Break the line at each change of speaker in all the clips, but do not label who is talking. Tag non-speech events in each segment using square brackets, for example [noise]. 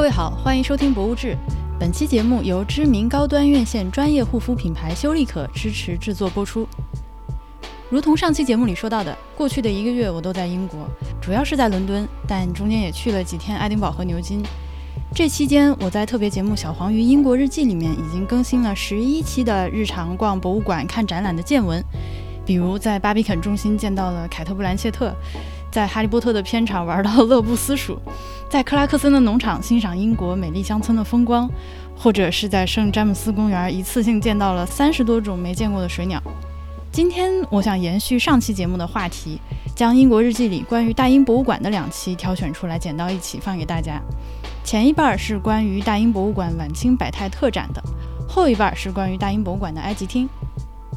各位好，欢迎收听《博物志》。本期节目由知名高端院线专业护肤品牌修丽可支持制作播出。如同上期节目里说到的，过去的一个月我都在英国，主要是在伦敦，但中间也去了几天爱丁堡和牛津。这期间，我在特别节目《小黄鱼英国日记》里面已经更新了十一期的日常逛博物馆、看展览的见闻，比如在巴比肯中心见到了凯特·布兰切特，在《哈利波特》的片场玩到乐不思蜀，在克拉克森的农场欣赏英国美丽乡村的风光，或者是在圣詹姆斯公园一次性见到了三十多种没见过的水鸟。今天我想延续上期节目的话题，将英国日记里关于大英博物馆的两期挑选出来剪到一起放给大家。前一半是关于大英博物馆晚清百态特展的，后一半是关于大英博物馆的埃及厅。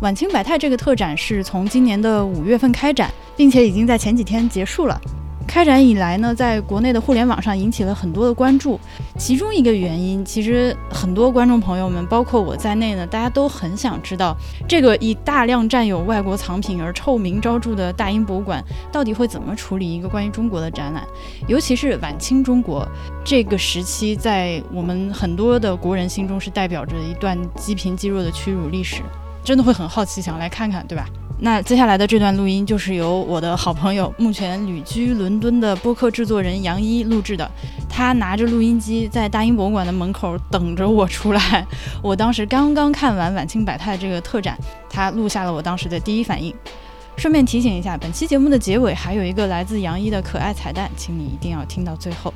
晚清百态这个特展是从今年的五月份开展，并且已经在前几天结束了。开展以来呢，在国内的互联网上引起了很多的关注。其中一个原因，其实很多观众朋友们，包括我在内呢，大家都很想知道，这个以大量占有外国藏品而臭名昭著的大英博物馆，到底会怎么处理一个关于中国的展览？尤其是晚清中国这个时期，在我们很多的国人心中，是代表着一段积贫积弱的屈辱历史。真的会很好奇，想来看看，对吧？那接下来的这段录音就是由我的好朋友，目前旅居伦敦的播客制作人杨一录制的。他拿着录音机在大英博物馆的门口等着我出来。我当时刚刚看完晚清百态这个特展，他录下了我当时的第一反应。顺便提醒一下，本期节目的结尾还有一个来自杨一的可爱彩蛋，请你一定要听到最后。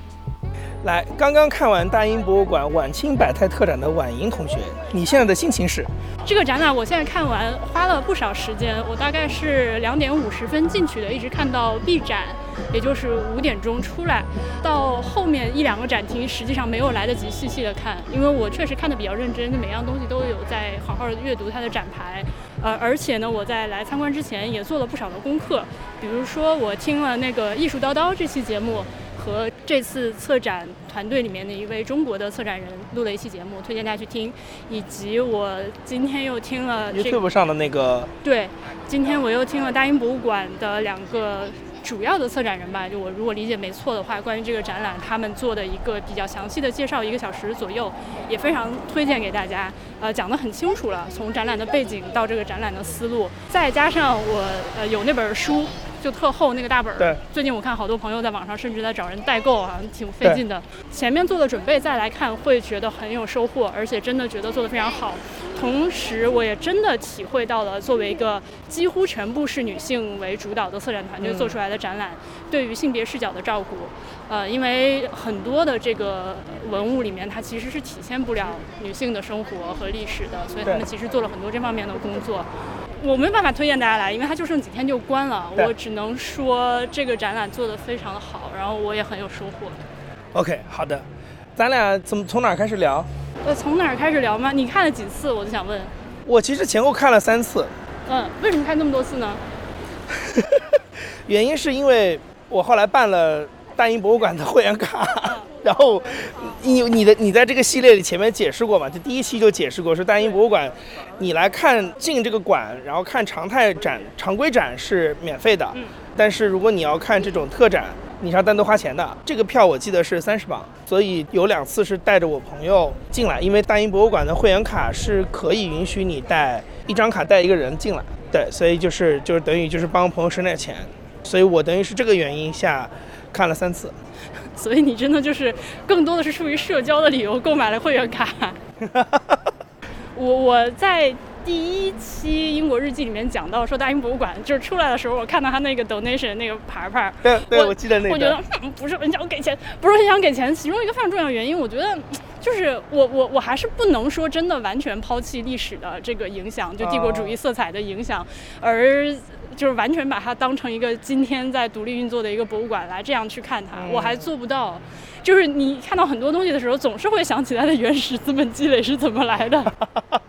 来，刚刚看完大英博物馆晚清百态特展的婉莹同学，你现在的心情是？
这个展览我现在看完花了不少时间，我大概是两点五十分进去的，一直看到闭展，也就是五点钟出来。到后面一两个展厅，实际上没有来得及细细的看，因为我确实看的比较认真，每样东西都有在好好的阅读它的展牌。呃，而且呢，我在来参观之前也做了不少的功课，比如说我听了那个艺术叨叨这期节目。和这次策展团队里面的一位中国的策展人录了一期节目，推荐大家去听。以及我今天又听了
YouTube 上的那个。
对，今天我又听了大英博物馆的两个主要的策展人吧，就我如果理解没错的话，关于这个展览他们做的一个比较详细的介绍，一个小时左右，也非常推荐给大家。呃，讲得很清楚了，从展览的背景到这个展览的思路，再加上我呃有那本书。就特厚那个大本儿，
对。
最近我看好多朋友在网上甚至在找人代购啊，挺费劲的。前面做的准备再来看，会觉得很有收获，而且真的觉得做得非常好。同时，我也真的体会到了作为一个几乎全部是女性为主导的策展团队做出来的展览，对于性别视角的照顾。呃，因为很多的这个文物里面，它其实是体现不了女性的生活和历史的，所以他们其实做了很多这方面的工作。我没办法推荐大家来，因为它就剩几天就关了。我只能说这个展览做得非常的好，然后我也很有收获。
OK，好的，咱俩怎么从哪儿开始聊？
呃，从哪儿开始聊吗？你看了几次？我就想问。
我其实前后看了三次。
嗯，为什么看那么多次呢？[laughs]
原因是因为我后来办了大英博物馆的会员卡。[laughs] 然后，你你的你在这个系列里前面解释过嘛？就第一期就解释过，说大英博物馆，你来看进这个馆，然后看常态展、常规展是免费的，但是如果你要看这种特展，你是要单独花钱的。这个票我记得是三十磅，所以有两次是带着我朋友进来，因为大英博物馆的会员卡是可以允许你带一张卡带一个人进来，对，所以就是就是等于就是帮朋友省点钱，所以我等于是这个原因下看了三次。[laughs]
所以你真的就是更多的是出于社交的理由购买了会员卡。[laughs] 我我在第一期英国日记里面讲到说大英博物馆就是出来的时候，我看到他那个 donation 那个牌牌，
对对，我记得那个。
我觉得不是很想给钱，不是很想给钱。其中一个非常重要的原因，我觉得就是我我我还是不能说真的完全抛弃历史的这个影响，就帝国主义色彩的影响，而。就是完全把它当成一个今天在独立运作的一个博物馆来这样去看它，我还做不到。就是你看到很多东西的时候，总是会想起它的原始资本积累是怎么来的。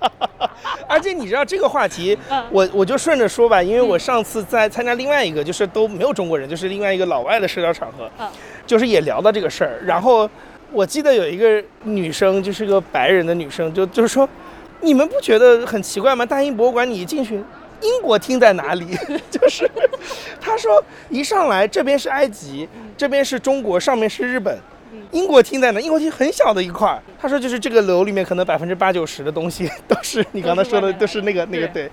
[laughs]
而且你知道这个话题，我我就顺着说吧，因为我上次在参加另外一个就是都没有中国人，就是另外一个老外的社交场合，就是也聊到这个事儿。然后我记得有一个女生，就是个白人的女生，就就是说，你们不觉得很奇怪吗？大英博物馆你一进去。英国厅在哪里？[laughs] 就是她说一上来这边是埃及，这边是中国，上面是日本，英国厅在哪？英国厅很小的一块儿。他说就是这个楼里面可能百分之八九十的东西都是你刚才说的，都是那个那个对。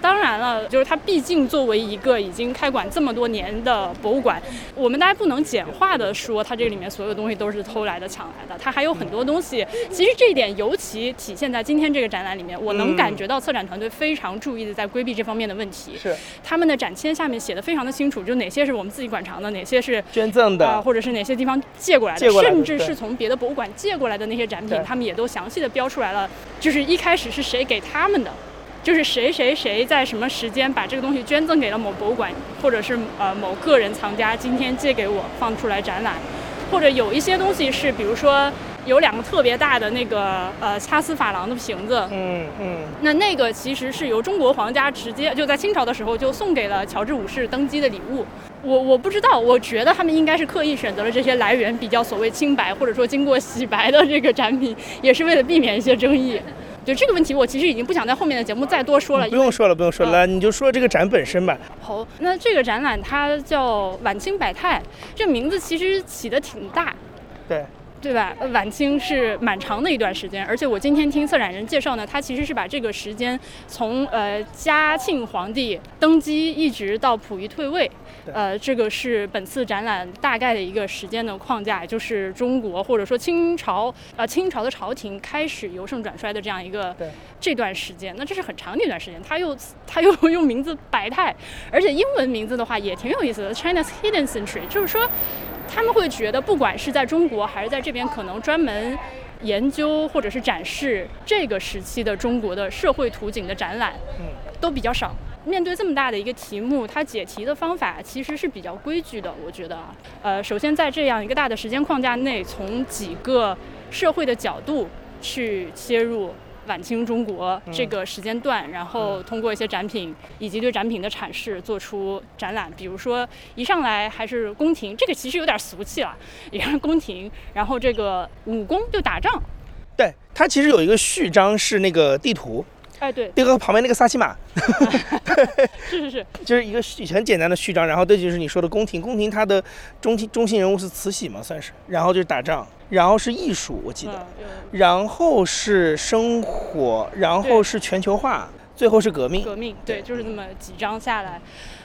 当然了，就是它毕竟作为一个已经开馆这么多年的博物馆，我们大家不能简化的说它这里面所有东西都是偷来的、抢来的。它还有很多东西，其实这一点尤其体现在今天这个展览里面，我能感觉到策展团队非常注意的在规避这方面的问题。
是
他们的展签下面写的非常的清楚，就哪些是我们自己馆藏的，哪些是
捐赠的，
或者是哪些地方借过来
的，
甚至是从别的博物馆借过来的那些展品，他们也都详细的标出来了，就是一开始是谁给他们的。就是谁谁谁在什么时间把这个东西捐赠给了某博物馆，或者是呃某个人藏家今天借给我放出来展览，或者有一些东西是，比如说有两个特别大的那个呃掐丝珐琅的瓶子，
嗯嗯，
那那个其实是由中国皇家直接就在清朝的时候就送给了乔治五世登基的礼物。我我不知道，我觉得他们应该是刻意选择了这些来源比较所谓清白或者说经过洗白的这个展品，也是为了避免一些争议。就这个问题，我其实已经不想在后面的节目再多说了。
不用说了，不用说了，你就说这个展本身吧。
好，那这个展览它叫晚清百态，这名字其实起的挺大。
对。
对吧？晚清是蛮长的一段时间，而且我今天听策展人介绍呢，他其实是把这个时间从呃嘉庆皇帝登基一直到溥仪退位，呃，这个是本次展览大概的一个时间的框架，就是中国或者说清朝呃清朝的朝廷开始由盛转衰的这样一个这段时间。那这是很长的一段时间，他又他又用名字白泰，而且英文名字的话也挺有意思的，China's Hidden Century，就是说。他们会觉得，不管是在中国还是在这边，可能专门研究或者是展示这个时期的中国的社会图景的展览，
嗯，
都比较少。面对这么大的一个题目，它解题的方法其实是比较规矩的。我觉得，呃，首先在这样一个大的时间框架内，从几个社会的角度去切入。晚清中国这个时间段，然后通过一些展品以及对展品的阐释，做出展览。比如说，一上来还是宫廷，这个其实有点俗气了，也是宫廷。然后这个武功就打仗，
对，它其实有一个序章是那个地图。
哎，对，
那个旁边那个萨琪玛，
是 [laughs] 是是，[laughs]
就是一个很简单的序章。然后这就是你说的宫廷，宫廷它的中心中心人物是慈禧嘛，算是。然后就是打仗，然后是艺术，我记得，然后是生活，然后是全球化，最后是革命。
革命，对，就是这么几章下来。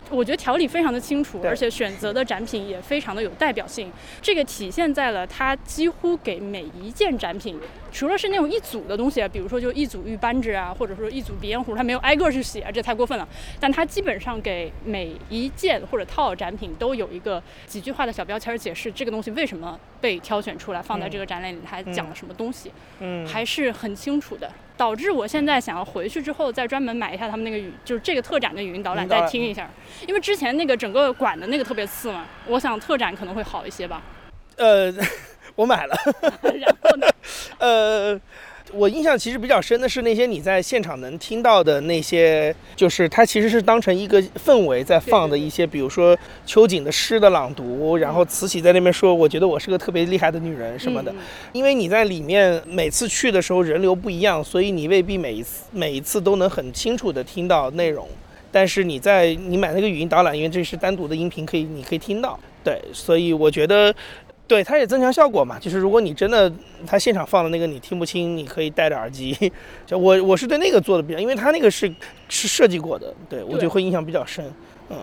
我觉得条理非常的清楚，而且选择的展品也非常的有代表性。这个体现在了它几乎给每一件展品，除了是那种一组的东西，比如说就一组玉扳指啊，或者说一组鼻烟壶，他没有挨个去写，这太过分了。但他基本上给每一件或者套展品都有一个几句话的小标签解释这个东西为什么被挑选出来放在这个展览里，它讲了什么东西，
嗯，
还是很清楚的。导致我现在想要回去之后再专门买一下他们那个语，就是这个特展的语音导览再听一下，因为之前那个整个馆的那个特别次嘛，我想特展可能会好一些吧。
呃，我买了。[laughs]
然后呢？[laughs]
呃。我印象其实比较深的是那些你在现场能听到的那些，就是它其实是当成一个氛围在放的一些，比如说秋瑾的诗的朗读，然后慈禧在那边说：“我觉得我是个特别厉害的女人什么的。”因为你在里面每次去的时候人流不一样，所以你未必每一次每一次都能很清楚的听到内容。但是你在你买那个语音导览，因为这是单独的音频，可以你可以听到。对，所以我觉得。对，它也增强效果嘛。就是如果你真的它现场放的那个你听不清，你可以戴着耳机。[laughs] 就我我是对那个做的比较，因为它那个是是设计过的，对我觉得会印象比较深。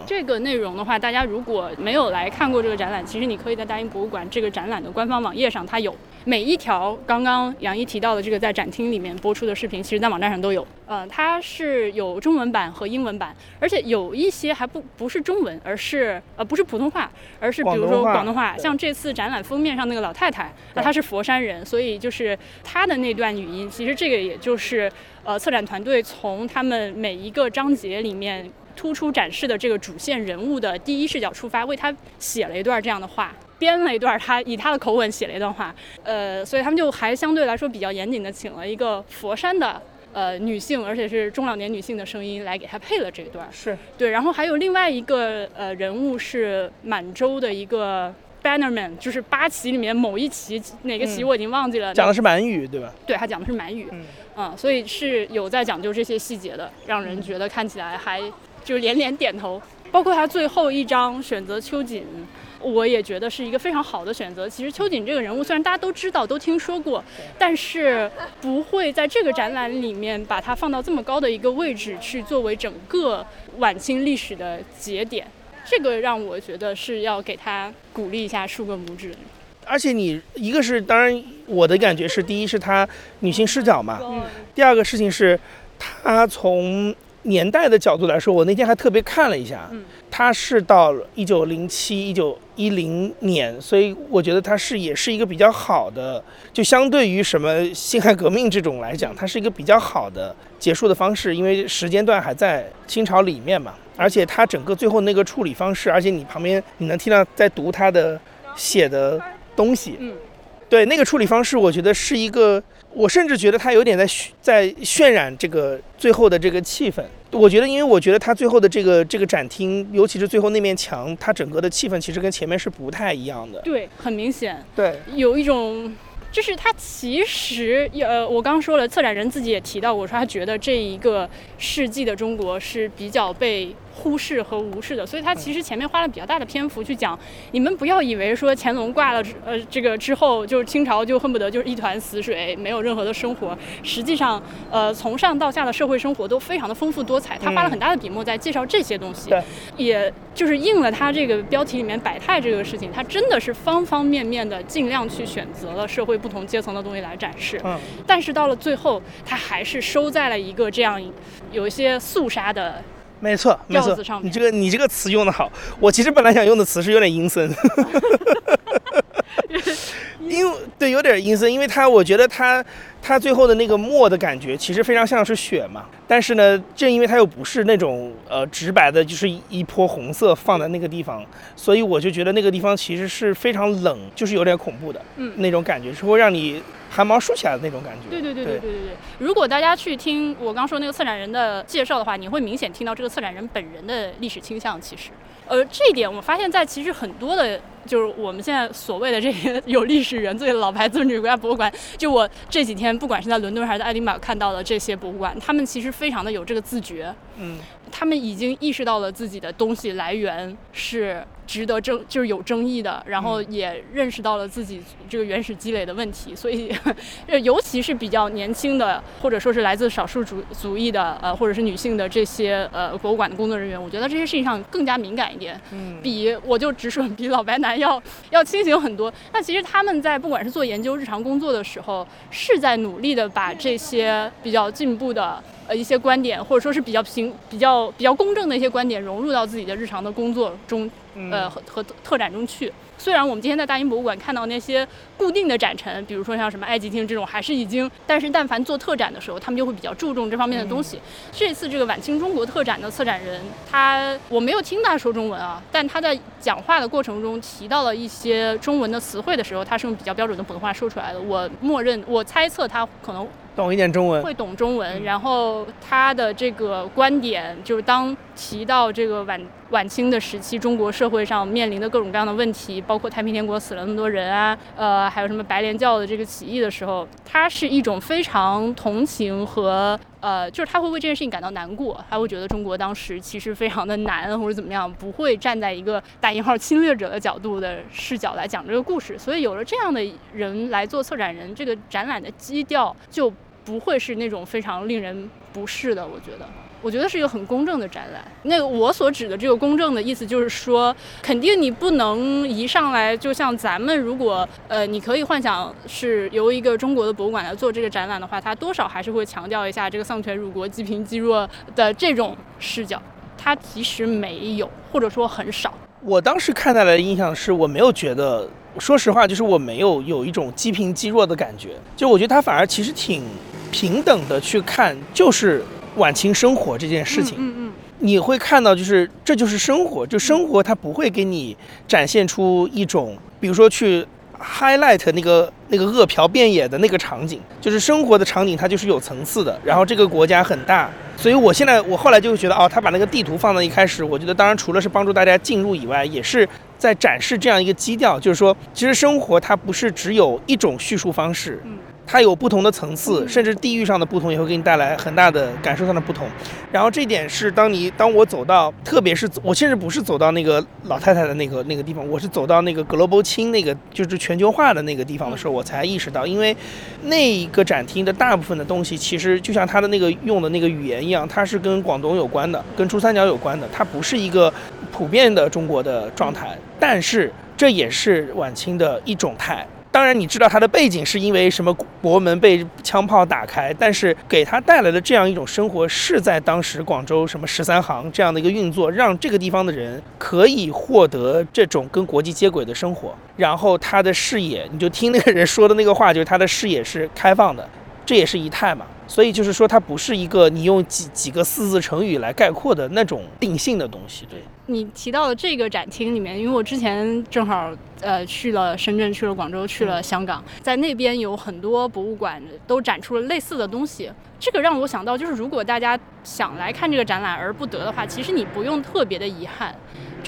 这个内容的话，大家如果没有来看过这个展览，其实你可以在大英博物馆这个展览的官方网页上，它有每一条刚刚杨一提到的这个在展厅里面播出的视频，其实在网站上都有。嗯，它是有中文版和英文版，而且有一些还不不是中文，而是呃不是普通话，而是比如说广东话。像这次展览封面上那个老太太，那她是佛山人，所以就是她的那段语音，其实这个也就是呃策展团队从他们每一个章节里面。突出展示的这个主线人物的第一视角出发，为他写了一段这样的话，编了一段他以他的口吻写了一段话，呃，所以他们就还相对来说比较严谨的请了一个佛山的呃女性，而且是中老年女性的声音来给他配了这一段。
是
对，然后还有另外一个呃人物是满洲的一个 bannerman，就是八旗里面某一旗哪个旗我已经忘记了，
讲的是满语对吧？
对他讲的是满语，嗯，所以是有在讲究这些细节的，让人觉得看起来还。就连连点头。包括他最后一张选择秋瑾。我也觉得是一个非常好的选择。其实秋瑾这个人物，虽然大家都知道、都听说过，但是不会在这个展览里面把它放到这么高的一个位置去作为整个晚清历史的节点。这个让我觉得是要给他鼓励一下，竖个拇指。
而且你一个是，当然我的感觉是，第一是他女性视角嘛，第二个事情是，他从年代的角度来说，我那天还特别看了一下，嗯，它是到一九零七、一九一零年，所以我觉得它是也是一个比较好的，就相对于什么辛亥革命这种来讲，它是一个比较好的结束的方式，因为时间段还在清朝里面嘛，而且它整个最后那个处理方式，而且你旁边你能听到在读他的写的。东西，
嗯，
对那个处理方式，我觉得是一个，我甚至觉得他有点在在渲染这个最后的这个气氛。我觉得，因为我觉得他最后的这个这个展厅，尤其是最后那面墙，它整个的气氛其实跟前面是不太一样的。
对，很明显，
对，
有一种。就是他其实，呃，我刚刚说了，策展人自己也提到过，说他觉得这一个世纪的中国是比较被忽视和无视的，所以他其实前面花了比较大的篇幅去讲，你们不要以为说乾隆挂了，呃，这个之后就是清朝就恨不得就是一团死水，没有任何的生活。实际上，呃，从上到下的社会生活都非常的丰富多彩。他花了很大的笔墨在介绍这些东西，也就是应了他这个标题里面百态这个事情，他真的是方方面面的尽量去选择了社会。不同阶层的东西来展示，
嗯，
但是到了最后，他还是收在了一个这样有一些肃杀的，
没错，没错。你这个你这个词用的好，我其实本来想用的词是有点阴森，[laughs] 因为对有点阴森，因为它我觉得它。它最后的那个墨的感觉，其实非常像是雪嘛。但是呢，正因为它又不是那种呃直白的，就是一泼红色放在那个地方，所以我就觉得那个地方其实是非常冷，就是有点恐怖的，
嗯，
那种感觉是会让你汗毛竖起来的那种感觉。
对对对对对对对。如果大家去听我刚说那个策展人的介绍的话，你会明显听到这个策展人本人的历史倾向。其实，呃，这一点我发现，在其实很多的。就是我们现在所谓的这些有历史原罪的老牌资本主义国家博物馆，就我这几天不管是在伦敦还是在爱丁堡看到的这些博物馆，他们其实非常的有这个自觉，
嗯，
他们已经意识到了自己的东西来源是。值得争就是有争议的，然后也认识到了自己这个原始积累的问题，所以，尤其是比较年轻的，或者说是来自少数族族裔的，呃，或者是女性的这些呃博物馆的工作人员，我觉得这些事情上更加敏感一点，
嗯，
比我就直说比老白男要要清醒很多。那其实他们在不管是做研究、日常工作的时候，是在努力的把这些比较进步的。呃，一些观点或者说是比较平、比较比较公正的一些观点，融入到自己的日常的工作中，呃，和和特展中去。虽然我们今天在大英博物馆看到那些固定的展陈，比如说像什么埃及厅这种，还是已经，但是但凡做特展的时候，他们就会比较注重这方面的东西。这次这个晚清中国特展的策展人，他我没有听他说中文啊，但他在讲话的过程中提到了一些中文的词汇的时候，他是用比较标准的普通话说出来的。我默认，我猜测他可能。
懂一点中文，
会懂中文。然后他的这个观点，就是当提到这个晚晚清的时期，中国社会上面临的各种各样的问题，包括太平天国死了那么多人啊，呃，还有什么白莲教的这个起义的时候，他是一种非常同情和呃，就是他会为这件事情感到难过，他会觉得中国当时其实非常的难或者怎么样，不会站在一个大引号侵略者的角度的视角来讲这个故事。所以有了这样的人来做策展人，这个展览的基调就。不会是那种非常令人不适的，我觉得，我觉得是一个很公正的展览。那个我所指的这个公正的意思，就是说，肯定你不能一上来就像咱们，如果呃，你可以幻想是由一个中国的博物馆来做这个展览的话，它多少还是会强调一下这个丧权辱国、积贫积弱的这种视角。它其实没有，或者说很少。
我当时看到的印象是我没有觉得，说实话，就是我没有有一种积贫积弱的感觉。就我觉得他反而其实挺。平等的去看，就是晚清生活这件事情。
嗯嗯，
你会看到，就是这就是生活，就生活它不会给你展现出一种，比如说去 highlight 那个那个饿殍遍野的那个场景，就是生活的场景，它就是有层次的。然后这个国家很大，所以我现在我后来就会觉得，哦，他把那个地图放到一开始，我觉得当然除了是帮助大家进入以外，也是在展示这样一个基调，就是说，其实生活它不是只有一种叙述方式。它有不同的层次，甚至地域上的不同也会给你带来很大的感受上的不同。然后这一点是当你当我走到，特别是我甚至不是走到那个老太太的那个那个地方，我是走到那个 Global 清那个就是全球化的那个地方的时候，我才意识到，因为那个展厅的大部分的东西其实就像它的那个用的那个语言一样，它是跟广东有关的，跟珠三角有关的，它不是一个普遍的中国的状态，但是。这也是晚清的一种态。当然，你知道他的背景是因为什么国门被枪炮打开，但是给他带来的这样一种生活，是在当时广州什么十三行这样的一个运作，让这个地方的人可以获得这种跟国际接轨的生活。然后他的视野，你就听那个人说的那个话，就是他的视野是开放的，这也是仪态嘛。所以就是说，它不是一个你用几几个四字成语来概括的那种定性的东西。对
你提到的这个展厅里面，因为我之前正好呃去了深圳、去了广州、去了香港，在那边有很多博物馆都展出了类似的东西。这个让我想到，就是如果大家想来看这个展览而不得的话，其实你不用特别的遗憾。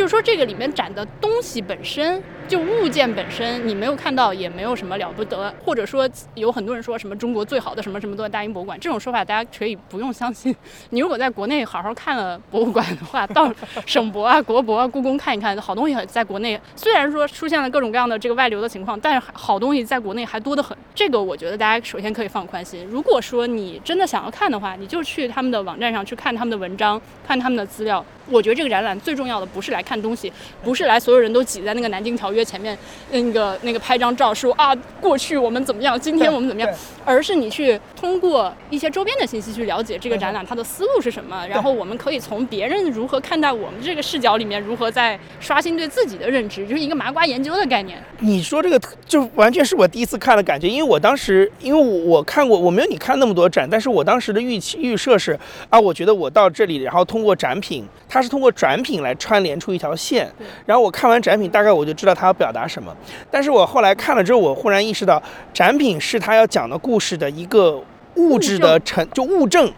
就是说，这个里面展的东西本身就物件本身，你没有看到也没有什么了不得。或者说，有很多人说什么中国最好的什么什么都在大英博物馆，这种说法大家可以不用相信。你如果在国内好好看了博物馆的话，到省博啊、国博啊、故宫看一看，好东西在国内虽然说出现了各种各样的这个外流的情况，但是好东西在国内还多得很。这个我觉得大家首先可以放宽心。如果说你真的想要看的话，你就去他们的网站上去看他们的文章，看他们的资料。我觉得这个展览最重要的不是来看东西，不是来所有人都挤在那个南京条约前面，那个那个拍张照说啊，过去我们怎么样，今天我们怎么样，而是你去通过一些周边的信息去了解这个展览它的思路是什么，然后我们可以从别人如何看待我们这个视角里面，如何在刷新对自己的认知，就是一个麻瓜研究的概念。
你说这个就完全是我第一次看的感觉，因为我当时因为我我看过，我没有你看那么多展，但是我当时的预期预设是啊，我觉得我到这里，然后通过展品，它。它是通过展品来串联出一条线，然后我看完展品，大概我就知道它要表达什么。但是我后来看了之后，我忽然意识到，展品是他要讲的故事的一个物质的成就物证。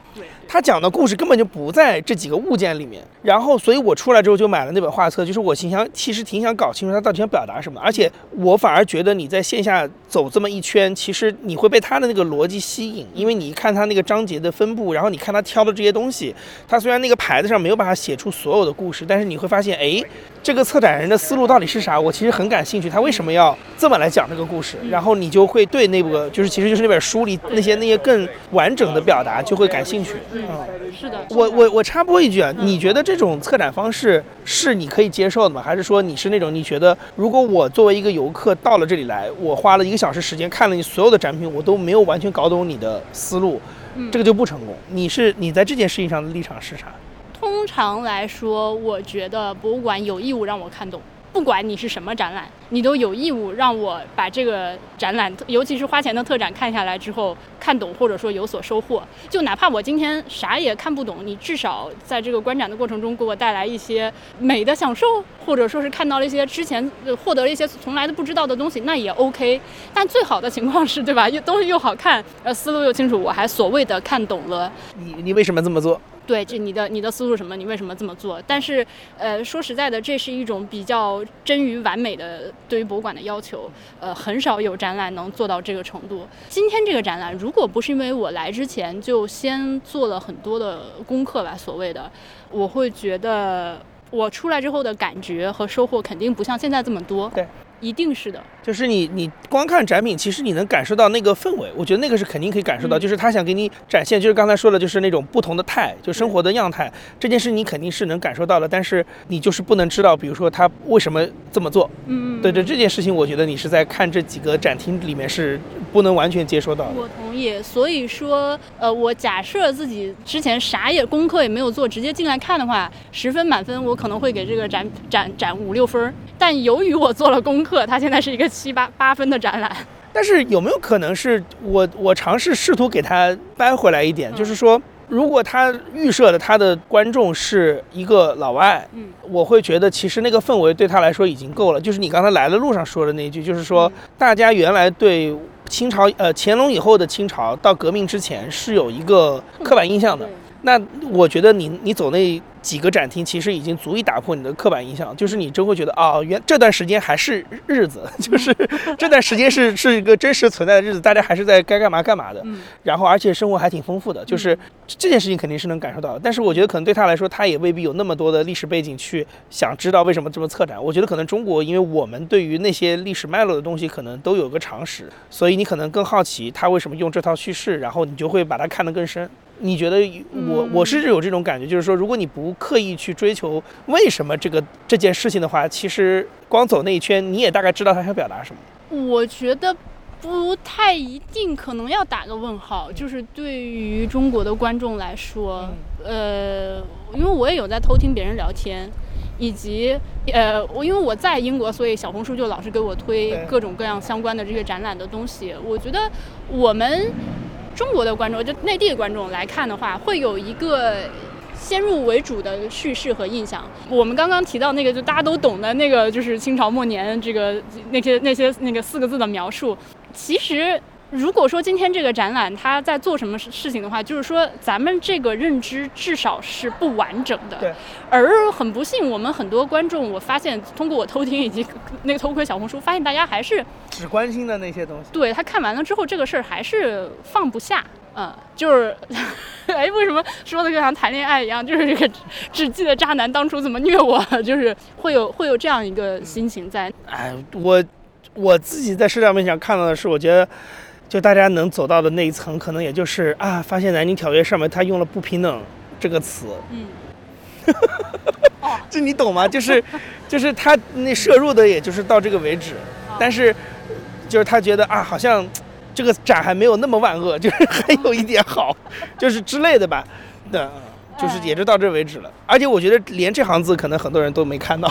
他讲的故事根本就不在这几个物件里面，然后，所以我出来之后就买了那本画册，就是我心想，其实挺想搞清楚他到底想表达什么，而且我反而觉得你在线下走这么一圈，其实你会被他的那个逻辑吸引，因为你一看他那个章节的分布，然后你看他挑的这些东西，他虽然那个牌子上没有办法写出所有的故事，但是你会发现，哎，这个策展人的思路到底是啥？我其实很感兴趣，他为什么要这么来讲这个故事？然后你就会对那个，就是其实就是那本书里那些那些更完整的表达就会感兴趣。
嗯，是的，
我我我插播一句啊，你觉得这种策展方式是你可以接受的吗？还是说你是那种你觉得如果我作为一个游客到了这里来，我花了一个小时时间看了你所有的展品，我都没有完全搞懂你的思路，这个就不成功。你是你在这件事情上的立场是啥？
通常来说，我觉得博物馆有义务让我看懂。不管你是什么展览，你都有义务让我把这个展览，尤其是花钱的特展看下来之后看懂，或者说有所收获。就哪怕我今天啥也看不懂，你至少在这个观展的过程中给我带来一些美的享受，或者说是看到了一些之前获得了一些从来都不知道的东西，那也 OK。但最好的情况是，对吧？又东西又好看，呃，思路又清楚，我还所谓的看懂了。
你你为什么这么做？
对，这你的你的思路什么？你为什么这么做？但是，呃，说实在的，这是一种比较臻于完美的对于博物馆的要求。呃，很少有展览能做到这个程度。今天这个展览，如果不是因为我来之前就先做了很多的功课吧，所谓的，我会觉得我出来之后的感觉和收获肯定不像现在这么多。
对。
一定是的，
就是你，你光看展品，其实你能感受到那个氛围。我觉得那个是肯定可以感受到，就是他想给你展现，就是刚才说的，就是那种不同的态，就生活的样态。这件事你肯定是能感受到的，但是你就是不能知道，比如说他为什么这么做。
嗯，
对对，这件事情我觉得你是在看这几个展厅里面是不能完全接收到的。
我同意。所以说，呃，我假设自己之前啥也功课也没有做，直接进来看的话，十分满分，我可能会给这个展展展五六分。但由于我做了功课，它现在是一个七八八分的展览。
但是有没有可能是我我尝试试图给它掰回来一点，就是说，如果他预设的他的观众是一个老外，
嗯，
我会觉得其实那个氛围对他来说已经够了。就是你刚才来的路上说的那句，就是说大家原来对清朝呃乾隆以后的清朝到革命之前是有一个刻板印象的。那我觉得你你走那几个展厅其实已经足以打破你的刻板印象，就是你真会觉得啊，原这段时间还是日子，[laughs] 就是这段时间是是一个真实存在的日子，大家还是在该干嘛干嘛的，然后而且生活还挺丰富的，就是这件事情肯定是能感受到的。但是我觉得可能对他来说，他也未必有那么多的历史背景去想知道为什么这么策展。我觉得可能中国，因为我们对于那些历史脉络的东西可能都有个常识，所以你可能更好奇他为什么用这套叙事，然后你就会把它看得更深。你觉得我我是有这种感觉，就是说，如果你不刻意去追求为什么这个这件事情的话，其实光走那一圈，你也大概知道他想表达什么。
我觉得不太一定，可能要打个问号。就是对于中国的观众来说，呃，因为我也有在偷听别人聊天，以及呃，我因为我在英国，所以小红书就老是给我推各种各样相关的这些展览的东西。我觉得我们。中国的观众，就内地的观众来看的话，会有一个先入为主的叙事和印象。我们刚刚提到那个，就大家都懂的那个，就是清朝末年这个那些那些那个四个字的描述，其实。如果说今天这个展览它在做什么事情的话，就是说咱们这个认知至少是不完整的。
对。
而很不幸，我们很多观众，我发现通过我偷听以及那个偷窥小红书，发现大家还是
只关心的那些东西。
对他看完了之后，这个事儿还是放不下。嗯，就是，[laughs] 哎，为什么说的就像谈恋爱一样？就是这个只记得渣男当初怎么虐我，[laughs] 就是会有会有这样一个心情在。
哎，我我自己在社交媒体上看到的是，我觉得。就大家能走到的那一层，可能也就是啊，发现南京条约上面他用了“不平等”这个词。嗯。[laughs] 这你懂吗？就是，就是他那摄入的，也就是到这个为止。但是，就是他觉得啊，好像这个展还没有那么万恶，[laughs] 就是还有一点好，就是之类的吧。对，就是也就到这为止了。而且我觉得连这行字，可能很多人都没看到。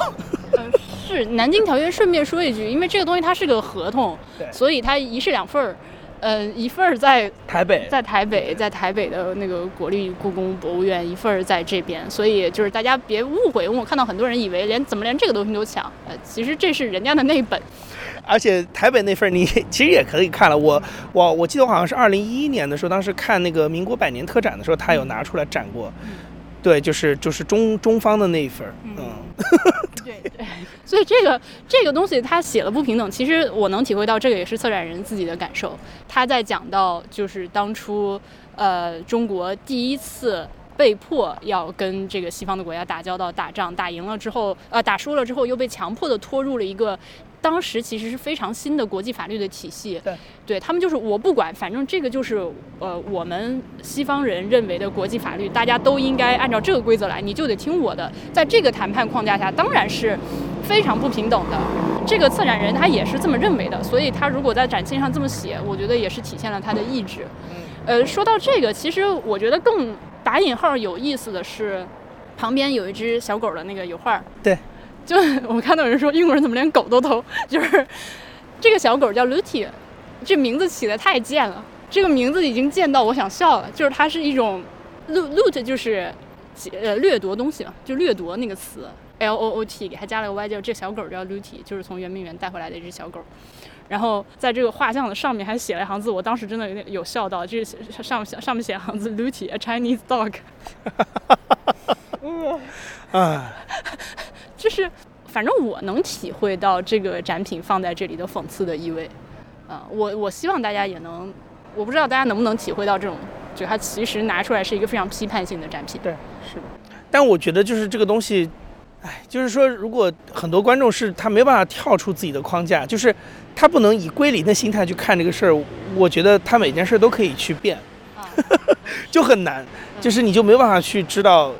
是南京条约，顺便说一句，因为这个东西它是个合同，所以它一式两份儿。呃，一份儿在
台北，
在台北，在台北的那个国立故宫博物院，一份儿在这边，所以就是大家别误会，因为我看到很多人以为连怎么连这个东西都抢，呃，其实这是人家的那本。
而且台北那份你 [laughs] 其实也可以看了，我我我记得我好像是二零一一年的时候，当时看那个民国百年特展的时候，他有拿出来展过。对，就是就是中中方的那一份儿，嗯，
对 [laughs] 对，[laughs] 所以这个这个东西他写了不平等，其实我能体会到，这个也是策展人自己的感受。他在讲到就是当初，呃，中国第一次被迫要跟这个西方的国家打交道、打仗，打赢了之后，呃，打输了之后，又被强迫的拖入了一个。当时其实是非常新的国际法律的体系，
对，
对他们就是我不管，反正这个就是呃我们西方人认为的国际法律，大家都应该按照这个规则来，你就得听我的。在这个谈判框架下，当然是非常不平等的。这个策展人他也是这么认为的，所以他如果在展厅上这么写，我觉得也是体现了他的意志。呃，说到这个，其实我觉得更打引号有意思的是，旁边有一只小狗的那个油画。
对。
就我看到有人说英国人怎么连狗都偷，[laughs] 就是这个小狗叫 Luty，这名字起的太贱了，这个名字已经贱到我想笑了。就是它是一种 loot，就是呃掠夺东西嘛，就掠夺那个词 L O O T，给它加了个 Y，叫这小狗叫 Luty，就是从圆明园带回来的一只小狗。然后在这个画像的上面还写了一行字，我当时真的有点有笑到，这是上上上面写行字 Luty，a Chinese dog。[laughs] 就是，反正我能体会到这个展品放在这里的讽刺的意味，啊，我我希望大家也能，我不知道大家能不能体会到这种，就它其实拿出来是一个非常批判性的展品。
对，是的。但我觉得就是这个东西，哎，就是说，如果很多观众是他没办法跳出自己的框架，就是他不能以归零的心态去看这个事儿，我觉得他每件事都可以去变，[laughs] 就很难，就是你就没办法去知道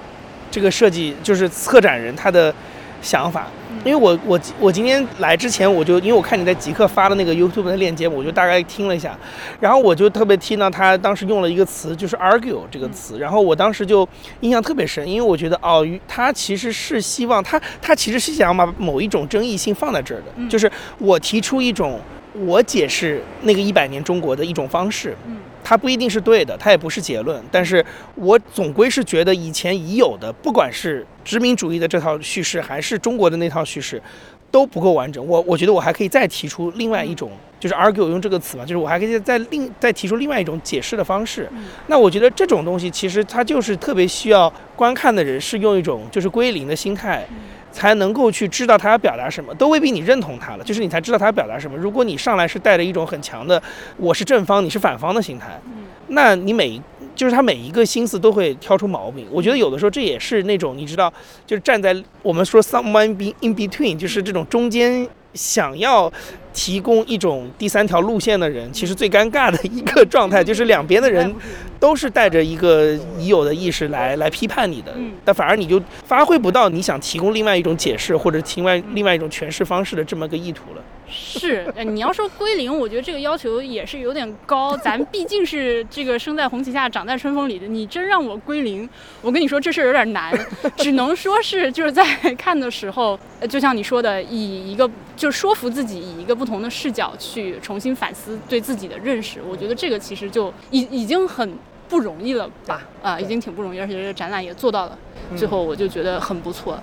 这个设计，就是策展人他的。想法，因为我我我今天来之前，我就因为我看你在极客发的那个 YouTube 的链接，我就大概听了一下，然后我就特别听到他当时用了一个词，就是 argue 这个词，然后我当时就印象特别深，因为我觉得哦，他其实是希望他他其实是想把某一种争议性放在这儿的，就是我提出一种我解释那个一百年中国的一种方式。它不一定是对的，它也不是结论，但是我总归是觉得以前已有的，不管是殖民主义的这套叙事，还是中国的那套叙事，都不够完整。我我觉得我还可以再提出另外一种，就是 argue 用这个词嘛，就是我还可以再另再提出另外一种解释的方式。那我觉得这种东西其实它就是特别需要观看的人是用一种就是归零的心态。才能够去知道他要表达什么，都未必你认同他了，就是你才知道他要表达什么。如果你上来是带着一种很强的我是正方，你是反方的心态，那你每就是他每一个心思都会挑出毛病。我觉得有的时候这也是那种你知道，就是站在我们说 someone be in between，就是这种中间想要。提供一种第三条路线的人，其实最尴尬的一个状态就是两边的人都是带着一个已有的意识来来批判你的，但反而你就发挥不到你想提供另外一种解释或者另外另外一种诠释方式的这么个意图了。
是，你要说归零，我觉得这个要求也是有点高。咱毕竟是这个生在红旗下、长在春风里的，你真让我归零，我跟你说这事儿有点难。[laughs] 只能说是就是在看的时候，就像你说的，以一个就说服自己以一个不同的视角去重新反思对自己的认识。我觉得这个其实就已已经很不容易了吧？啊，已经挺不容易，而且这个展览也做到了。最后我就觉得很不错。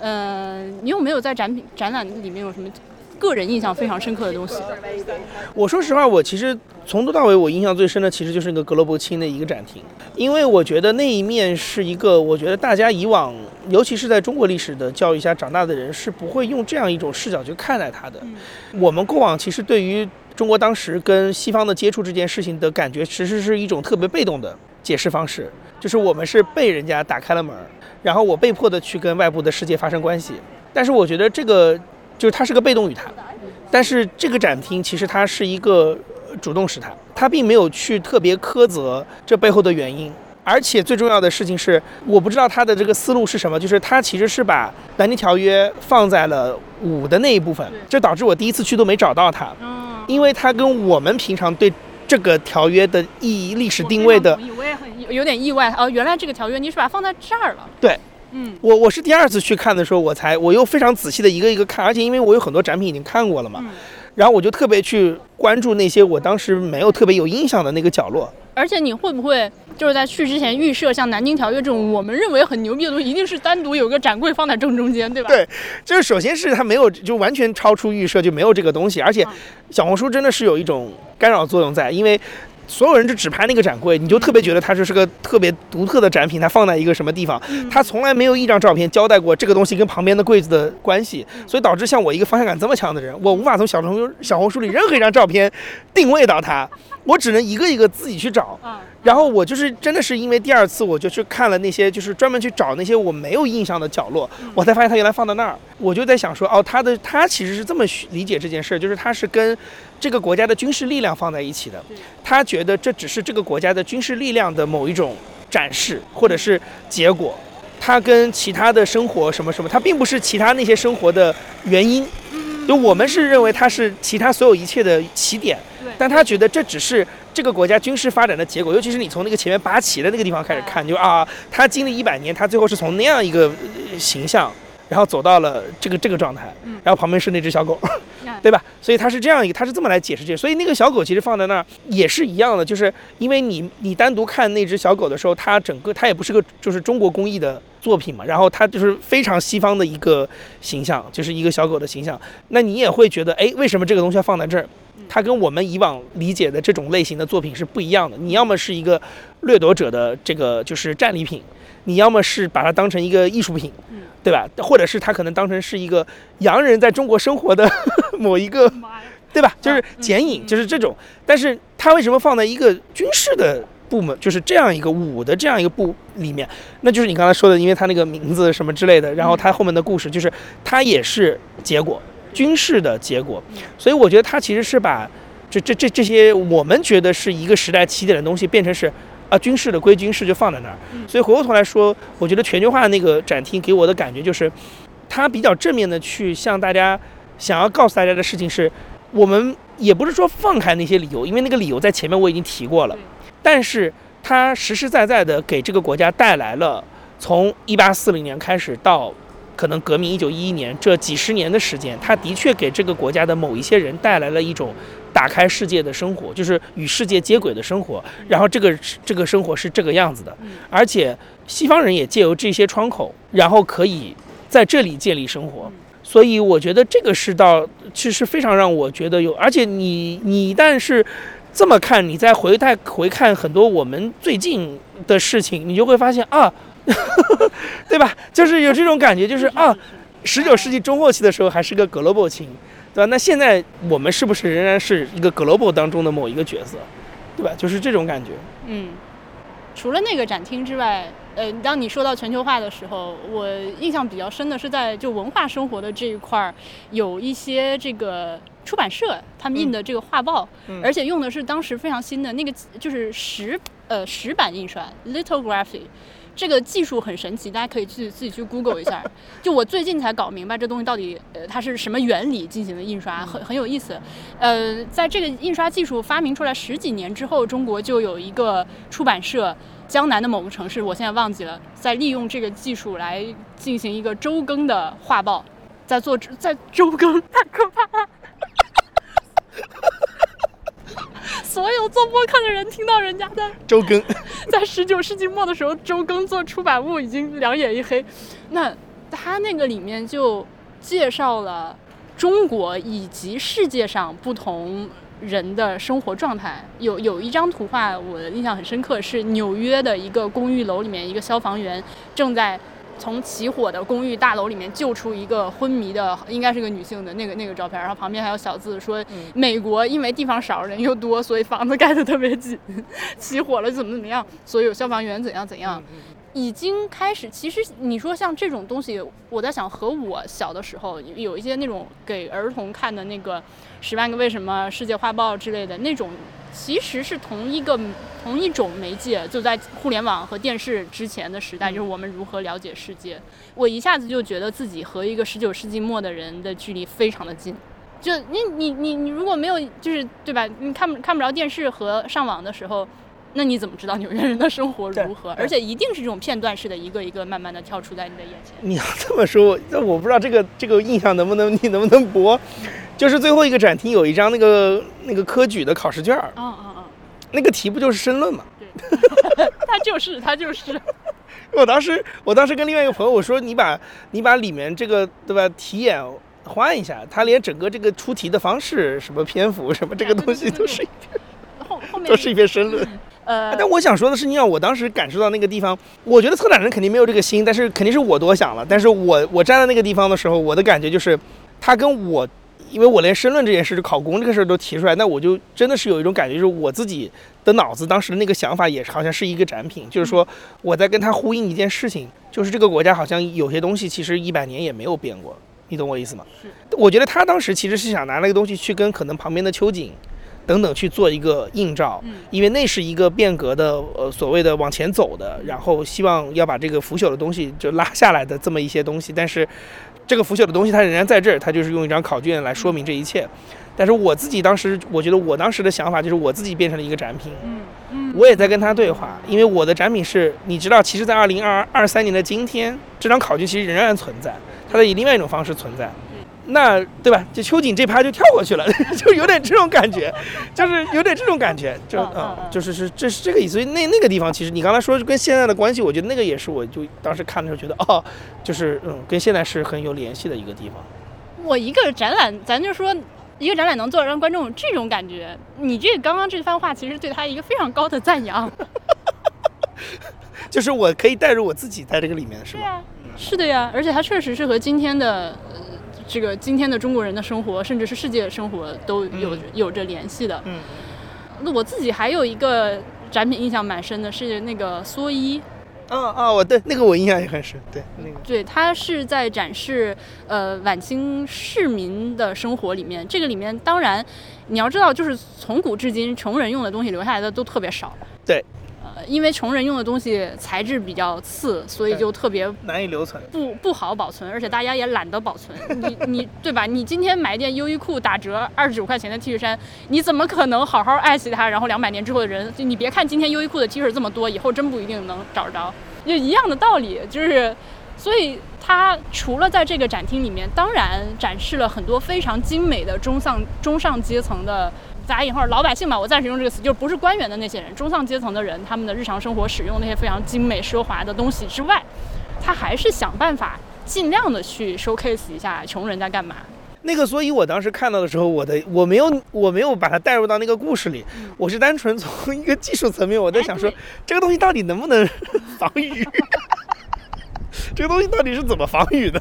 嗯，你有没有在展品展览里面有什么？个人印象非常深刻的东西。
我说实话，我其实从头到尾，我印象最深的其实就是那个格罗伯钦的一个展厅，因为我觉得那一面是一个，我觉得大家以往，尤其是在中国历史的教育下长大的人，是不会用这样一种视角去看待它的。我们过往其实对于中国当时跟西方的接触这件事情的感觉，其实是一种特别被动的解释方式，就是我们是被人家打开了门，然后我被迫的去跟外部的世界发生关系。但是我觉得这个。就是它是个被动语态，但是这个展厅其实它是一个主动时态，它并没有去特别苛责这背后的原因，而且最重要的事情是，我不知道他的这个思路是什么，就是他其实是把南京条约放在了五的那一部分，这导致我第一次去都没找到它，因为它跟我们平常对这个条约的意义、历史定位的，
我也很有点意外哦，原来这个条约你是把它放在这儿了，
对。嗯，我我是第二次去看的时候，我才我又非常仔细的一个一个看，而且因为我有很多展品已经看过了嘛，然后我就特别去关注那些我当时没有特别有印象的那个角落。
而且你会不会就是在去之前预设，像南京条约这种我们认为很牛逼的东西，一定是单独有个展柜放在正中间，对吧？
对，就是首先是它没有就完全超出预设，就没有这个东西，而且小红书真的是有一种干扰作用在，因为。所有人就只拍那个展柜，你就特别觉得它就是个特别独特的展品，它放在一个什么地方，它从来没有一张照片交代过这个东西跟旁边的柜子的关系，所以导致像我一个方向感这么强的人，我无法从小红书小红书里任何一张照片定位到它，我只能一个一个自己去找。然后我就是真的是因为第二次我就去看了那些，就是专门去找那些我没有印象的角落，我才发现它原来放在那儿。我就在想说，哦，他的他其实是这么理解这件事儿，就是他是跟这个国家的军事力量放在一起的。他觉得这只是这个国家的军事力量的某一种展示或者是结果，他跟其他的生活什么什么，他并不是其他那些生活的原因。就我们是认为它是其他所有一切的起点，但他觉得这只是。这个国家军事发展的结果，尤其是你从那个前面拔旗的那个地方开始看，就啊，他经历一百年，他最后是从那样一个形象，然后走到了这个这个状态，然后旁边是那只小狗，[laughs] 对吧？所以他是这样一个，他是这么来解释这，所以那个小狗其实放在那儿也是一样的，就是因为你你单独看那只小狗的时候，它整个它也不是个就是中国工艺的作品嘛，然后它就是非常西方的一个形象，就是一个小狗的形象，那你也会觉得，哎，为什么这个东西要放在这儿？它跟我们以往理解的这种类型的作品是不一样的。你要么是一个掠夺者的这个就是战利品，你要么是把它当成一个艺术品，对吧？或者是它可能当成是一个洋人在中国生活的 [laughs] 某一个，对吧？就是剪影，就是这种。但是它为什么放在一个军事的部门，就是这样一个武的这样一个部里面？那就是你刚才说的，因为它那个名字什么之类的，然后它后面的故事就是它也是结果。军事的结果，所以我觉得他其实是把这这这这些我们觉得是一个时代起点的东西，变成是啊军事的归军事就放在那儿。所以回过头来说，我觉得全球化那个展厅给我的感觉就是，他比较正面的去向大家想要告诉大家的事情是，我们也不是说放开那些理由，因为那个理由在前面我已经提过了，但是他实实在在的给这个国家带来了从一八四零年开始到。可能革命一九一一年这几十年的时间，它的确给这个国家的某一些人带来了一种打开世界的生活，就是与世界接轨的生活。然后这个这个生活是这个样子的，而且西方人也借由这些窗口，然后可以在这里建立生活。所以我觉得这个世道其实非常让我觉得有，而且你你一旦是这么看，你再回看回看很多我们最近的事情，你就会发现啊，[laughs] 对吧？就是有这种感觉，就是啊，十九世纪中后期的时候还是个 global 情，对吧？那现在我们是不是仍然是一个 global 当中的某一个角色，对吧？就是这种感觉。
嗯，除了那个展厅之外，呃，当你说到全球化的时候，我印象比较深的是在就文化生活的这一块儿，有一些这个出版社他们印的这个画报，
嗯
而且用的是当时非常新的那个就是石呃石版印刷 lithography。这个技术很神奇，大家可以去自己去 Google 一下。[laughs] 就我最近才搞明白这东西到底呃它是什么原理进行的印刷，很很有意思。呃，在这个印刷技术发明出来十几年之后，中国就有一个出版社，江南的某个城市，我现在忘记了，在利用这个技术来进行一个周更的画报，在做在周更，太可怕了。[laughs] 所有做播客的人听到人家在
周更，[laughs]
在十九世纪末的时候，周更做出版物已经两眼一黑。那他那个里面就介绍了中国以及世界上不同人的生活状态。有有一张图画我印象很深刻，是纽约的一个公寓楼里面，一个消防员正在。从起火的公寓大楼里面救出一个昏迷的，应该是个女性的那个那个照片，然后旁边还有小字说，美国因为地方少人又多，所以房子盖得特别紧，起火了怎么怎么样，所以有消防员怎样怎样，已经开始。其实你说像这种东西，我在想和我小的时候有一些那种给儿童看的那个《十万个为什么》《世界画报》之类的那种。其实是同一个同一种媒介，就在互联网和电视之前的时代，就是我们如何了解世界。我一下子就觉得自己和一个十九世纪末的人的距离非常的近。就你你你你如果没有就是对吧？你看不看不着电视和上网的时候，那你怎么知道纽约人的生活如何？而且一定是这种片段式的，一个一个慢慢的跳出在你的眼前。
你要这么说，那我不知道这个这个印象能不能你能不能播？就是最后一个展厅有一张那个那个科举的考试卷儿，
嗯嗯嗯，
那个题不就是申论嘛？[laughs]
对，他就是他就是。
我当时我当时跟另外一个朋友我说，你把你把里面这个对吧题眼换一下，他连整个这个出题的方式、什么篇幅、什么这个东西都是一篇，
后后面
都是一篇申论。
呃，
但我想说的是，你让我当时感受到那个地方，我觉得策展人肯定没有这个心，但是肯定是我多想了。但是我我站在那个地方的时候，我的感觉就是，他跟我。因为我连申论这件事、考公这个事儿都提出来，那我就真的是有一种感觉，就是我自己的脑子当时的那个想法也好像是一个展品，就是说我在跟他呼应一件事情，就是这个国家好像有些东西其实一百年也没有变过，你懂我意思吗？
是。
我觉得他当时其实是想拿那个东西去跟可能旁边的秋瑾等等去做一个映照，因为那是一个变革的呃所谓的往前走的，然后希望要把这个腐朽的东西就拉下来的这么一些东西，但是。这个腐朽的东西它仍然在这儿，它就是用一张考卷来说明这一切。但是我自己当时，我觉得我当时的想法就是我自己变成了一个展品，
嗯嗯，
我也在跟他对话，因为我的展品是，你知道，其实，在二零二二三年的今天，这张考卷其实仍然存在，它在以另外一种方式存在。那对吧？就秋瑾这趴就跳过去了，[laughs] 就有点这种感觉，就是有点这种感觉，就嗯，就是是这是这个意思。所以那那个地方，其实你刚才说跟现在的关系，我觉得那个也是，我就当时看的时候觉得，哦，就是嗯，跟现在是很有联系的一个地方。
我一个展览，咱就说一个展览能做让观众有这种感觉，你这刚刚这番话其实对他一个非常高的赞扬。[laughs]
就是我可以带入我自己在这个里面，是
吧？对啊，是的呀，而且它确实是和今天的。这个今天的中国人的生活，甚至是世界的生活，都有有着联系的。
嗯，
那我自己还有一个展品印象蛮深的，是那个蓑衣。
啊啊，我对那个我印象也很深。对，那个
对，它是在展示呃晚清市民的生活里面。这个里面当然你要知道，就是从古至今，穷人用的东西留下来的都特别少。
对。
因为穷人用的东西材质比较次，所以就特别
难以留存，
不不好保存，而且大家也懒得保存。你你对吧？你今天买一件优衣库打折二十九块钱的 T 恤衫，你怎么可能好好爱惜它？然后两百年之后的人，就你别看今天优衣库的 T 恤这么多，以后真不一定能找着。就一样的道理，就是所以它除了在这个展厅里面，当然展示了很多非常精美的中上中上阶层的。打引号老百姓吧，我暂时用这个词，就是不是官员的那些人，中上阶层的人，他们的日常生活使用那些非常精美奢华的东西之外，他还是想办法尽量的去 showcase 一下穷人在干嘛。
那个，所以我当时看到的时候，我的我没有我没有把它带入到那个故事里，我是单纯从一个技术层面，我在想说，这个东西到底能不能 [laughs] 防雨？这个东西到底是怎么防雨的？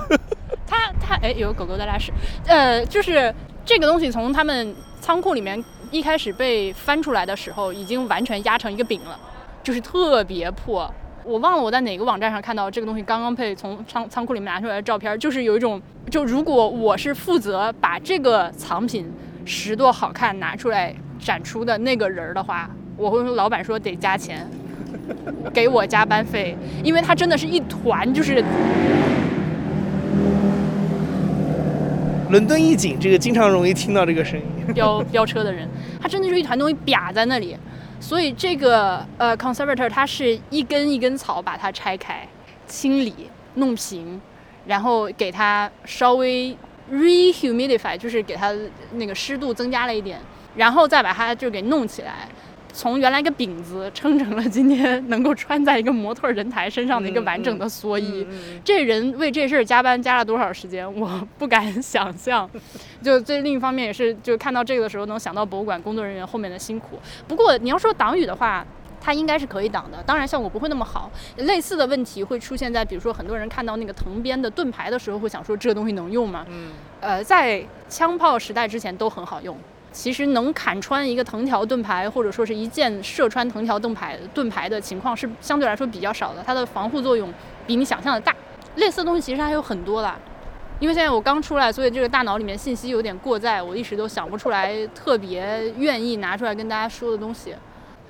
它它哎，有狗狗在拉屎，呃，就是这个东西从他们仓库里面一开始被翻出来的时候，已经完全压成一个饼了，就是特别破。我忘了我在哪个网站上看到这个东西刚刚被从仓仓库里面拿出来的照片，就是有一种，就如果我是负责把这个藏品拾掇好看拿出来展出的那个人儿的话，我会说老板说得加钱，给我加班费，因为它真的是一团，就是
伦敦一景，这个经常容易听到这个声音，[laughs]
飙飙车的人，它真的就是一团东西瘪在那里。所以这个呃，conservator 它是一根一根草把它拆开、清理、弄平，然后给它稍微 rehumidify，就是给它那个湿度增加了一点，然后再把它就给弄起来。从原来一个饼子撑成了今天能够穿在一个模特人台身上的一个完整的蓑衣，这人为这事儿加班加了多少时间，[laughs] 我不敢想象。就这另一方面也是，就看到这个的时候能想到博物馆工作人员后面的辛苦。不过你要说挡雨的话，它应该是可以挡的，当然效果不会那么好。类似的问题会出现在比如说很多人看到那个藤编的盾牌的时候，会想说这个东西能用吗？嗯，呃，在枪炮时代之前都很好用。其实能砍穿一个藤条盾牌，或者说是一箭射穿藤条盾牌盾牌的情况是相对来说比较少的，它的防护作用比你想象的大。类似的东西其实还有很多啦，因为现在我刚出来，所以这个大脑里面信息有点过载，我一时都想不出来特别愿意拿出来跟大家说的东西。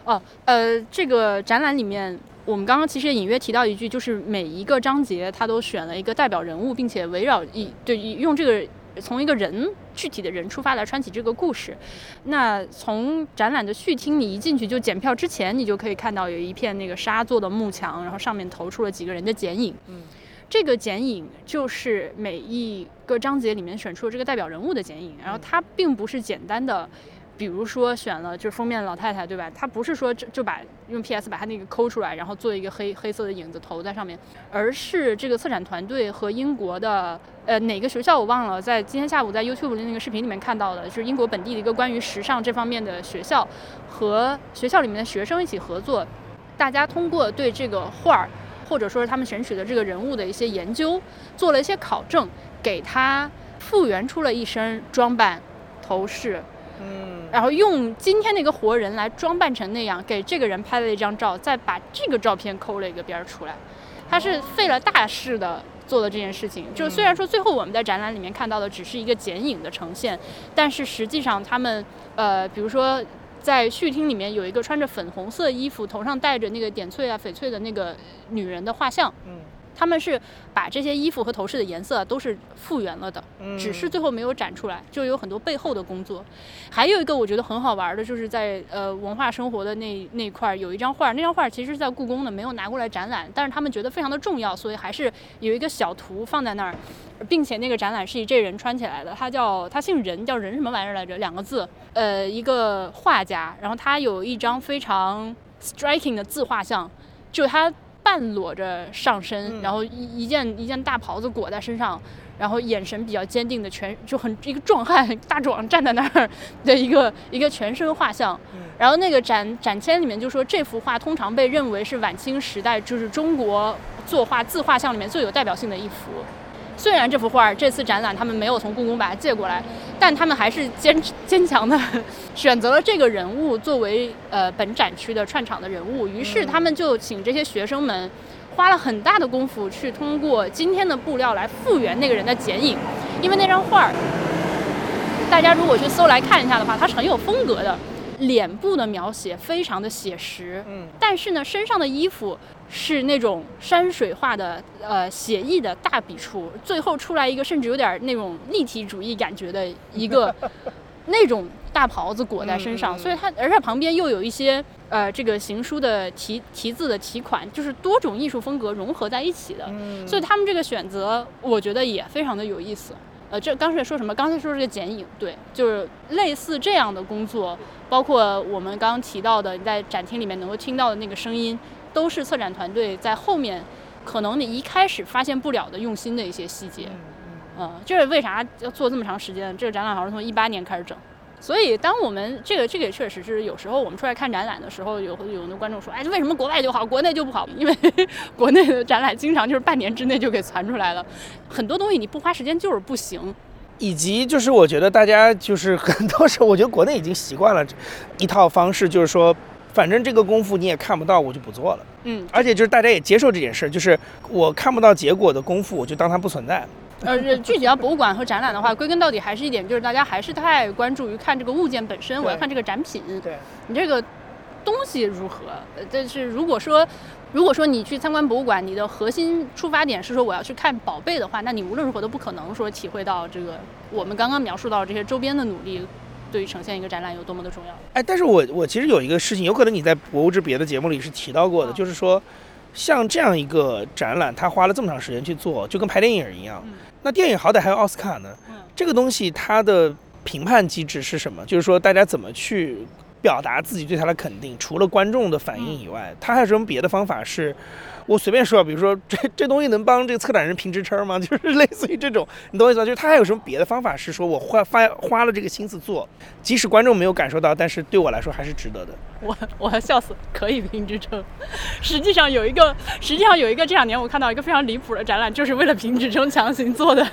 哦，呃，这个展览里面，我们刚刚其实隐约提到一句，就是每一个章节它都选了一个代表人物，并且围绕一对用这个。从一个人具体的人出发来穿起这个故事，那从展览的序厅，你一进去就检票之前，你就可以看到有一片那个沙做的幕墙，然后上面投出了几个人的剪影。嗯，这个剪影就是每一个章节里面选出了这个代表人物的剪影，然后它并不是简单的。比如说选了就是封面老太太，对吧？她不是说就就把用 PS 把她那个抠出来，然后做一个黑黑色的影子投在上面，而是这个策展团队和英国的呃哪个学校我忘了，在今天下午在 YouTube 的那个视频里面看到的，就是英国本地的一个关于时尚这方面的学校和学校里面的学生一起合作，大家通过对这个画儿或者说是他们选取的这个人物的一些研究，做了一些考证，给他复原出了一身装扮头饰。嗯，然后用今天那个活人来装扮成那样，给这个人拍了一张照，再把这个照片抠了一个边儿出来，他是费了大事的做的这件事情。就虽然说最后我们在展览里面看到的只是一个剪影的呈现，但是实际上他们，呃，比如说在序厅里面有一个穿着粉红色衣服、头上戴着那个点翠啊、翡翠的那个女人的画像。嗯。他们是把这些衣服和头饰的颜色都是复原了的，只是最后没有展出来，就有很多背后的工作。还有一个我觉得很好玩的，就是在呃文化生活的那那块儿有一张画，那张画其实是在故宫的，没有拿过来展览，但是他们觉得非常的重要，所以还是有一个小图放在那儿，并且那个展览是以这人穿起来的，他叫他姓任，叫任什么玩意儿来着？两个字，呃，一个画家，然后他有一张非常 striking 的自画像，就他。半裸着上身，然后一一件一件大袍子裹在身上，然后眼神比较坚定的全就很一个壮汉大壮站在那儿的一个一个全身画像，然后那个展展签里面就说这幅画通常被认为是晚清时代就是中国作画自画像里面最有代表性的一幅。虽然这幅画这次展览他们没有从故宫把它借过来，但他们还是坚坚强的选择了这个人物作为呃本展区的串场的人物。于是他们就请这些学生们花了很大的功夫去通过今天的布料来复原那个人的剪影，因为那张画儿大家如果去搜来看一下的话，它是很有风格的。脸部的描写非常的写实，嗯，但是呢，身上的衣服是那种山水画的，呃，写意的大笔触，最后出来一个甚至有点那种立体主义感觉的一个 [laughs] 那种大袍子裹在身上，所以它而且旁边又有一些呃这个行书的题题字的题款，就是多种艺术风格融合在一起的，所以他们这个选择我觉得也非常的有意思。呃，这刚才说什么？刚才说这个剪影，对，就是类似这样的工作，包括我们刚刚提到的，你在展厅里面能够听到的那个声音，都是策展团队在后面可能你一开始发现不了的用心的一些细节。嗯，这是为啥要做这么长时间？这个展览好像是从一八年开始整。所以，当我们这个这个也确实是有时候我们出来看展览的时候，有有的观众说，哎，为什么国外就好，国内就不好？因为 [laughs] 国内的展览经常就是半年之内就给传出来了，很多东西你不花时间就是不行。
以及就是我觉得大家就是很 [laughs] 多时候，我觉得国内已经习惯了一套方式，就是说，反正这个功夫你也看不到，我就不做了。
嗯，
而且就是大家也接受这件事，就是我看不到结果的功夫，我就当它不存在。
呃，具体到博物馆和展览的话，归根到底还是一点，就是大家还是太关注于看这个物件本身，我要看这个展品。
对，
你这个东西如何？呃，但是如果说，如果说你去参观博物馆，你的核心出发点是说我要去看宝贝的话，那你无论如何都不可能说体会到这个我们刚刚描述到这些周边的努力，对于呈现一个展览有多么的重要。
哎，但是我我其实有一个事情，有可能你在博物志别的节目里是提到过的，就是说，像这样一个展览，他花了这么长时间去做，就跟拍电影一样。那电影好歹还有奥斯卡呢，这个东西它的评判机制是什么？就是说大家怎么去表达自己对他的肯定？除了观众的反应以外，他还有什么别的方法是？我随便说，比如说这这东西能帮这个策展人评职称吗？[laughs] 就是类似于这种，你懂我意思吧？就是他还有什么别的方法是说我花花花了这个心思做，即使观众没有感受到，但是对我来说还是值得的。[laughs]
我我要笑死，可以评职称。[laughs] 实际上有一个，实际上有一个这两年我看到一个非常离谱的展览，就是为了评职称强行做的。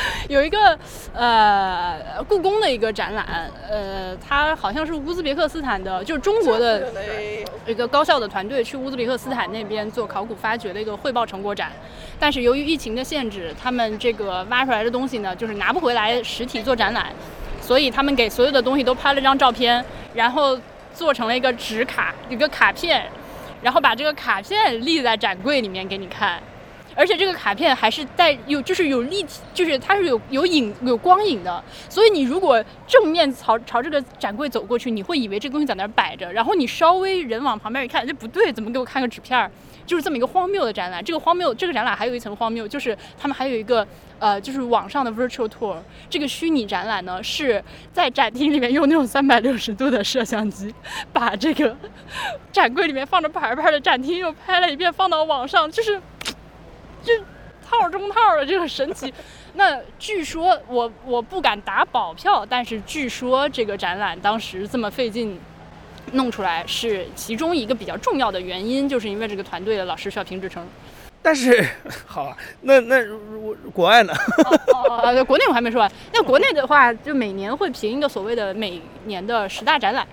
[laughs] 有一个呃故宫的一个展览，呃，它好像是乌兹别克斯坦的，就是中国的一个高校的团队去乌兹别克斯坦那边做考古发掘的一个汇报成果展，但是由于疫情的限制，他们这个挖出来的东西呢，就是拿不回来实体做展览，所以他们给所有的东西都拍了张照片，然后做成了一个纸卡，一个卡片，然后把这个卡片立在展柜里面给你看。而且这个卡片还是带有，就是有立体，就是它是有有影有光影的，所以你如果正面朝朝这个展柜走过去，你会以为这东西在那儿摆着，然后你稍微人往旁边一看，这不对，怎么给我看个纸片儿？就是这么一个荒谬的展览。这个荒谬，这个展览还有一层荒谬，就是他们还有一个呃，就是网上的 virtual tour，这个虚拟展览呢是在展厅里面用那种三百六十度的摄像机，把这个 [laughs] 展柜里面放着牌牌的展厅又拍了一遍，放到网上，就是。这套中套的这个神奇，[laughs] 那据说我我不敢打保票，但是据说这个展览当时这么费劲弄出来，是其中一个比较重要的原因，就是因为这个团队的老师需要评职称。
但是，好啊，那那国外呢？
哦，国内我还没说完。那国内的话，就每年会评一个所谓的每年的十大展览，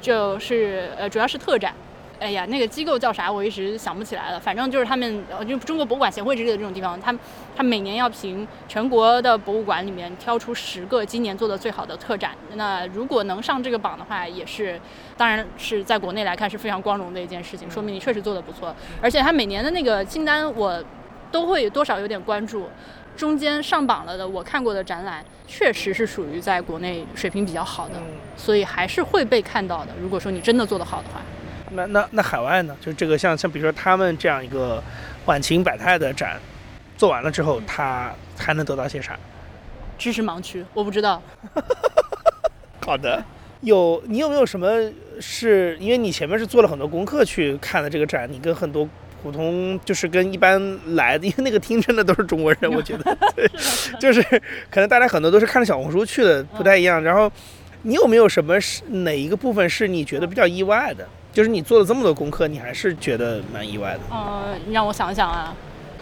就是呃，主要是特展。哎呀，那个机构叫啥？我一时想不起来了。反正就是他们，呃，就中国博物馆协会之类的这种地方，他他每年要评全国的博物馆里面挑出十个今年做的最好的特展。那如果能上这个榜的话，也是，当然是在国内来看是非常光荣的一件事情，说明你确实做的不错。而且他每年的那个清单，我都会多少有点关注。中间上榜了的，我看过的展览，确实是属于在国内水平比较好的，所以还是会被看到的。如果说你真的做得好的话。
那那那海外呢？就这个像像比如说他们这样一个晚晴百态的展，做完了之后，他还能得到些啥？
知识盲区，我不知道。[laughs]
好的，有你有没有什么是因为你前面是做了很多功课去看的这个展？你跟很多普通就是跟一般来的，因为那个听真的都是中国人，我觉得 [laughs] 对，就是可能大家很多都是看着小红书去的，不太一样。然后你有没有什么是哪一个部分是你觉得比较意外的？就是你做了这么多功课，你还是觉得蛮意外的。
嗯，你让我想想啊，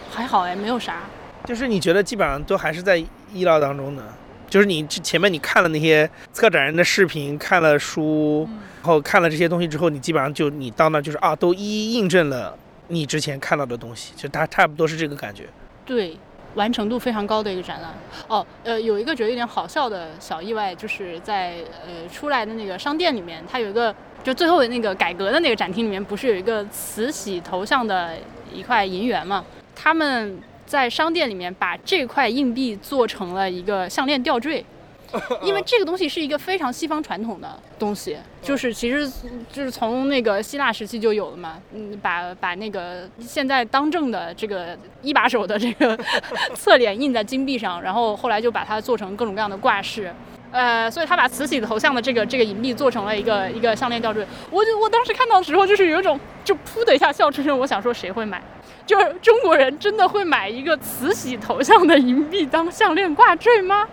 还好哎，没有啥。
就是你觉得基本上都还是在意料当中的。就是你前面你看了那些策展人的视频，看了书，然后看了这些东西之后，你基本上就你到那就是啊，都一一印证了你之前看到的东西，就它差不多是这个感觉。
对，完成度非常高的一个展览。哦，呃，有一个觉得有点好笑的小意外，就是在呃出来的那个商店里面，它有一个。就最后那个改革的那个展厅里面，不是有一个慈禧头像的一块银元吗？他们在商店里面把这块硬币做成了一个项链吊坠，[laughs] 因为这个东西是一个非常西方传统的东西，就是其实就是从那个希腊时期就有了嘛。嗯，把把那个现在当政的这个一把手的这个 [laughs] 侧脸印在金币上，然后后来就把它做成各种各样的挂饰。呃，所以他把慈禧头像的这个这个银币做成了一个一个项链吊坠。我就我当时看到的时候，就是有一种就噗的一下笑出声。我想说，谁会买？就是中国人真的会买一个慈禧头像的银币当项链挂坠吗？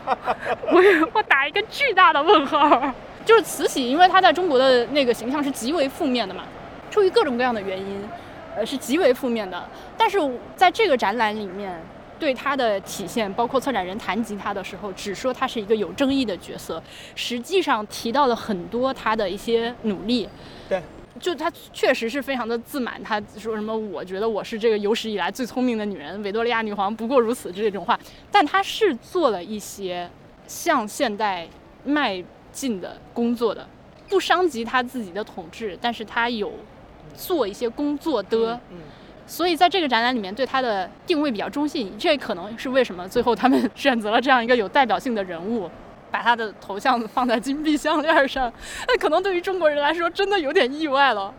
[laughs] 我我打一个巨大的问号。就是慈禧，因为她在中国的那个形象是极为负面的嘛，出于各种各样的原因，呃，是极为负面的。但是在这个展览里面，对他的体现，包括策展人谈及他的时候，只说他是一个有争议的角色，实际上提到了很多他的一些努力。
对。
就她确实是非常的自满，她说什么我觉得我是这个有史以来最聪明的女人，维多利亚女皇不过如此这种话。但她是做了一些向现代迈进的工作的，不伤及她自己的统治，但是她有做一些工作的。
嗯。
所以在这个展览里面，对他的定位比较中性，这可能是为什么最后他们选择了这样一个有代表性的人物。把他的头像放在金币项链上，那可能对于中国人来说真的有点意外了。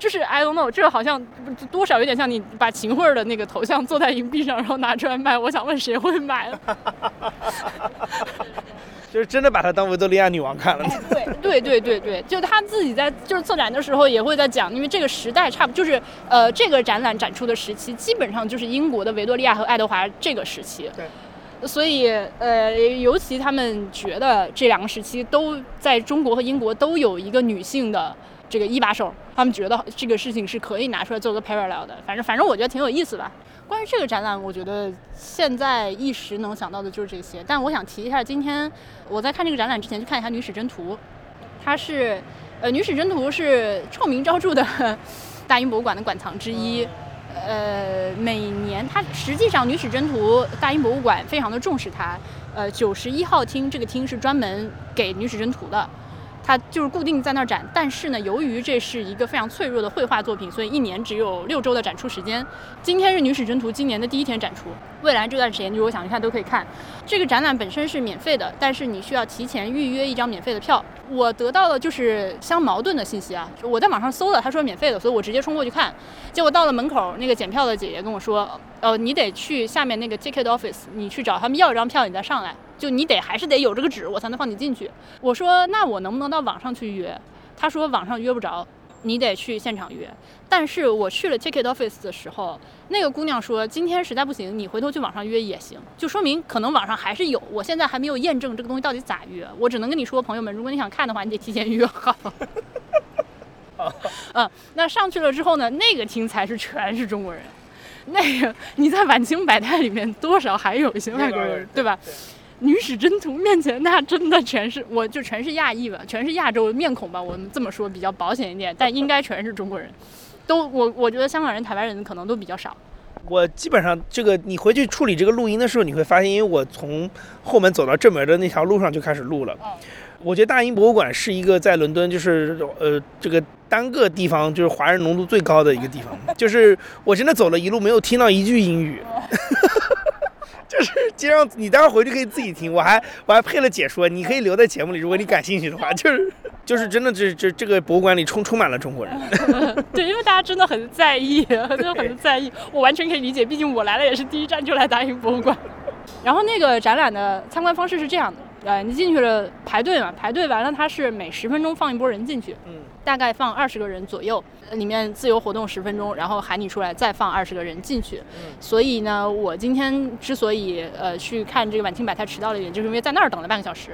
就是 I don't know，这个好像多少有点像你把秦桧的那个头像坐在银币上，然后拿出来卖。我想问谁会买？[laughs]
就是真的把她当维多利亚女王看了。
对对对对对，就他自己在就是策展的时候也会在讲，因为这个时代差不就是呃这个展览展出的时期基本上就是英国的维多利亚和爱德华这个时期。
对。
所以，呃，尤其他们觉得这两个时期都在中国和英国都有一个女性的这个一把手，他们觉得这个事情是可以拿出来做个 parallel 的。反正，反正我觉得挺有意思吧。关于这个展览，我觉得现在一时能想到的就是这些。但我想提一下，今天我在看这个展览之前去看一下《女史箴图》，它是，呃，《女史箴图》是臭名昭著的大英博物馆的馆藏之一。呃，每年它实际上《女史箴图》大英博物馆非常的重视它。呃，九十一号厅这个厅是专门给《女史箴图》的。它就是固定在那儿展，但是呢，由于这是一个非常脆弱的绘画作品，所以一年只有六周的展出时间。今天是《女史箴图》今年的第一天展出，未来这段时间如果想去看都可以看。这个展览本身是免费的，但是你需要提前预约一张免费的票。我得到了就是相矛盾的信息啊，我在网上搜的，他说免费的，所以我直接冲过去看。结果到了门口，那个检票的姐姐跟我说，呃，你得去下面那个 ticket office，你去找他们要一张票，你再上来。就你得还是得有这个纸，我才能放你进去。我说那我能不能到网上去约？他说网上约不着，你得去现场约。但是我去了 ticket office 的时候，那个姑娘说今天实在不行，你回头去网上约也行。就说明可能网上还是有，我现在还没有验证这个东西到底咋约。我只能跟你说，朋友们，如果你想看的话，你得提前约好。[laughs] 嗯，那上去了之后呢，那个厅才是全是中国人。那个你在晚清百态里面多少还有一些外国人，[laughs] 对吧？女史箴图面前，那真的全是，[laughs] 我就全是亚裔吧，全是亚洲面孔吧，我们这么说比较保险一点，但 [laughs] 应该全是中国人，都我我觉得香港人、台湾人可能都比较少。
我基本上这个，你回去处理这个录音的时候，你会发现，因为我从后门走到正门的那条路上就开始录了。我觉得大英博物馆是一个在伦敦就是呃这个单个地方就是华人浓度最高的一个地方，就是我真的走了一路没有听到一句英语。[laughs] 就是你待会儿回去可以自己听，我还我还配了解说，你可以留在节目里，如果你感兴趣的话。就是就是真的，这这这个博物馆里充充满了中国人。[laughs]
对，因为大家真的很在意，[laughs] 真的很在意，我完全可以理解，毕竟我来了也是第一站就来大英博物馆。[laughs] 然后那个展览的参观方式是这样的。呃，你进去了排队嘛？排队完了，它是每十分钟放一波人进去，嗯，大概放二十个人左右，里面自由活动十分钟，然后喊你出来再放二十个人进去。嗯，所以呢，我今天之所以呃去看这个晚清百态迟到了一点，就是因为在那儿等了半个小时。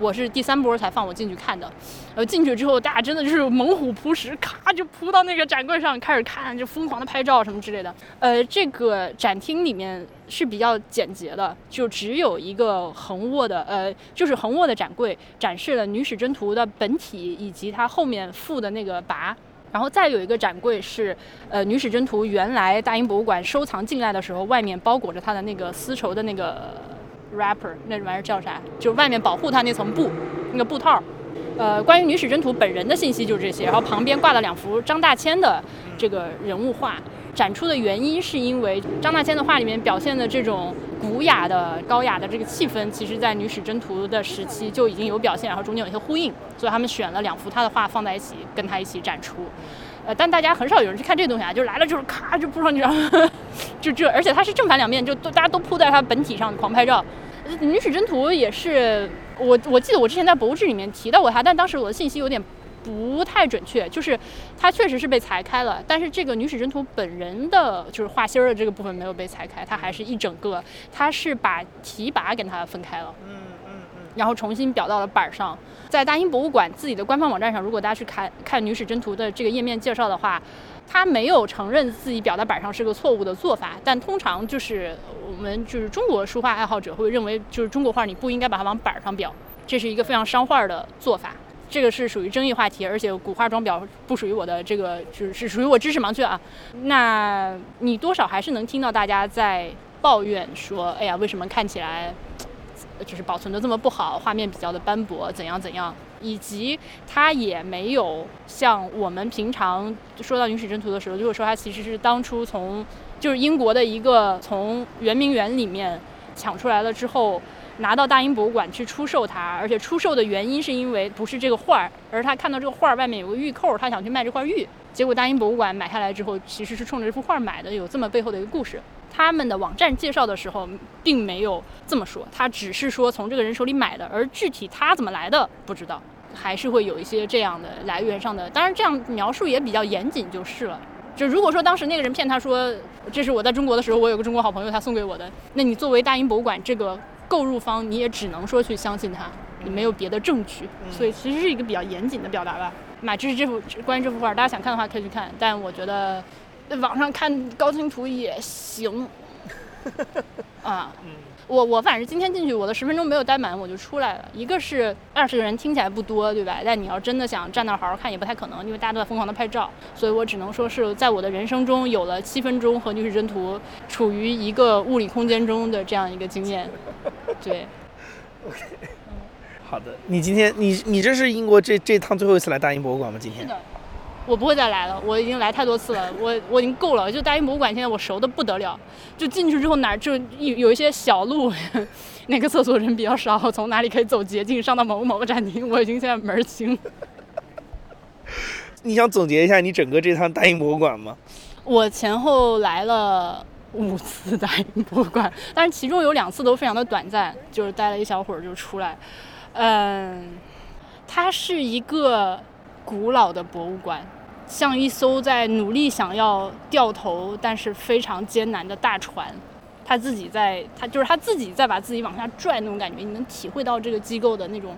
我是第三波才放我进去看的，呃，进去之后大家真的就是猛虎扑食，咔就扑到那个展柜上开始看，就疯狂的拍照什么之类的。呃，这个展厅里面是比较简洁的，就只有一个横卧的，呃，就是横卧的展柜，展示了《女史箴图》的本体以及它后面附的那个跋，然后再有一个展柜是，呃，《女史箴图》原来大英博物馆收藏进来的时候，外面包裹着它的那个丝绸的那个。Rapper 那玩意儿叫啥？就外面保护它那层布，那个布套。呃，关于女史箴图本人的信息就是这些。然后旁边挂了两幅张大千的这个人物画。展出的原因是因为张大千的画里面表现的这种古雅的、高雅的这个气氛，其实在女史箴图的时期就已经有表现，然后中间有一些呼应，所以他们选了两幅他的画放在一起，跟他一起展出。呃，但大家很少有人去看这东西啊，就来了就是咔就扑上去，就这，而且它是正反两面，就都大家都扑在它本体上狂拍照。女史箴图也是我我记得我之前在博物志里面提到过它，但当时我的信息有点不太准确，就是它确实是被裁开了，但是这个女史箴图本人的就是画心儿的这个部分没有被裁开，它还是一整个，它是把题跋给它分开了，
嗯嗯嗯，
然后重新裱到了板儿上。在大英博物馆自己的官方网站上，如果大家去看看女史箴图的这个页面介绍的话，他没有承认自己裱在板上是个错误的做法，但通常就是我们就是中国书画爱好者会认为，就是中国画你不应该把它往板上裱，这是一个非常伤画的做法。这个是属于争议话题，而且古画装裱不属于我的这个，就是是属于我知识盲区啊。那你多少还是能听到大家在抱怨说，哎呀，为什么看起来就是保存的这么不好，画面比较的斑驳，怎样怎样，以及它也没有像我们平常说到女史箴图的时候，就会说它其实是当初从就是英国的一个从圆明园里面抢出来了之后。拿到大英博物馆去出售它，而且出售的原因是因为不是这个画儿，而他看到这个画儿外面有个玉扣，他想去卖这块玉。结果大英博物馆买下来之后，其实是冲着这幅画买的，有这么背后的一个故事。他们的网站介绍的时候并没有这么说，他只是说从这个人手里买的，而具体他怎么来的不知道，还是会有一些这样的来源上的。当然这样描述也比较严谨就是了。就如果说当时那个人骗他说这是我在中国的时候，我有个中国好朋友他送给我的，那你作为大英博物馆这个。购入方你也只能说去相信他，你没有别的证据，所以其实是一个比较严谨的表达吧。买这是这幅关于这幅画，大家想看的话可以去看，但我觉得网上看高清图也行。[laughs] 啊。我我反正今天进去，我的十分钟没有待满，我就出来了。一个是二十个人听起来不多，对吧？但你要真的想站那儿好好看，也不太可能，因为大家都在疯狂的拍照。所以我只能说是在我的人生中有了七分钟和女史箴图处于一个物理空间中的这样一个经验。[laughs] 对。
OK。好的，你今天你你这是英国这这趟最后一次来大英博物馆吗？今天？
是的。我不会再来了，我已经来太多次了，我我已经够了。就大英博物馆现在我熟的不得了，就进去之后哪儿就有有一些小路，哪个厕所人比较少，从哪里可以走捷径上到某某个展厅，我已经现在门儿清。[laughs]
你想总结一下你整个这趟大英博物馆吗？
我前后来了五次大英博物馆，但是其中有两次都非常的短暂，就是待了一小会儿就出来。嗯，它是一个古老的博物馆。像一艘在努力想要掉头，但是非常艰难的大船，他自己在，他就是他自己在把自己往下拽那种感觉，你能体会到这个机构的那种。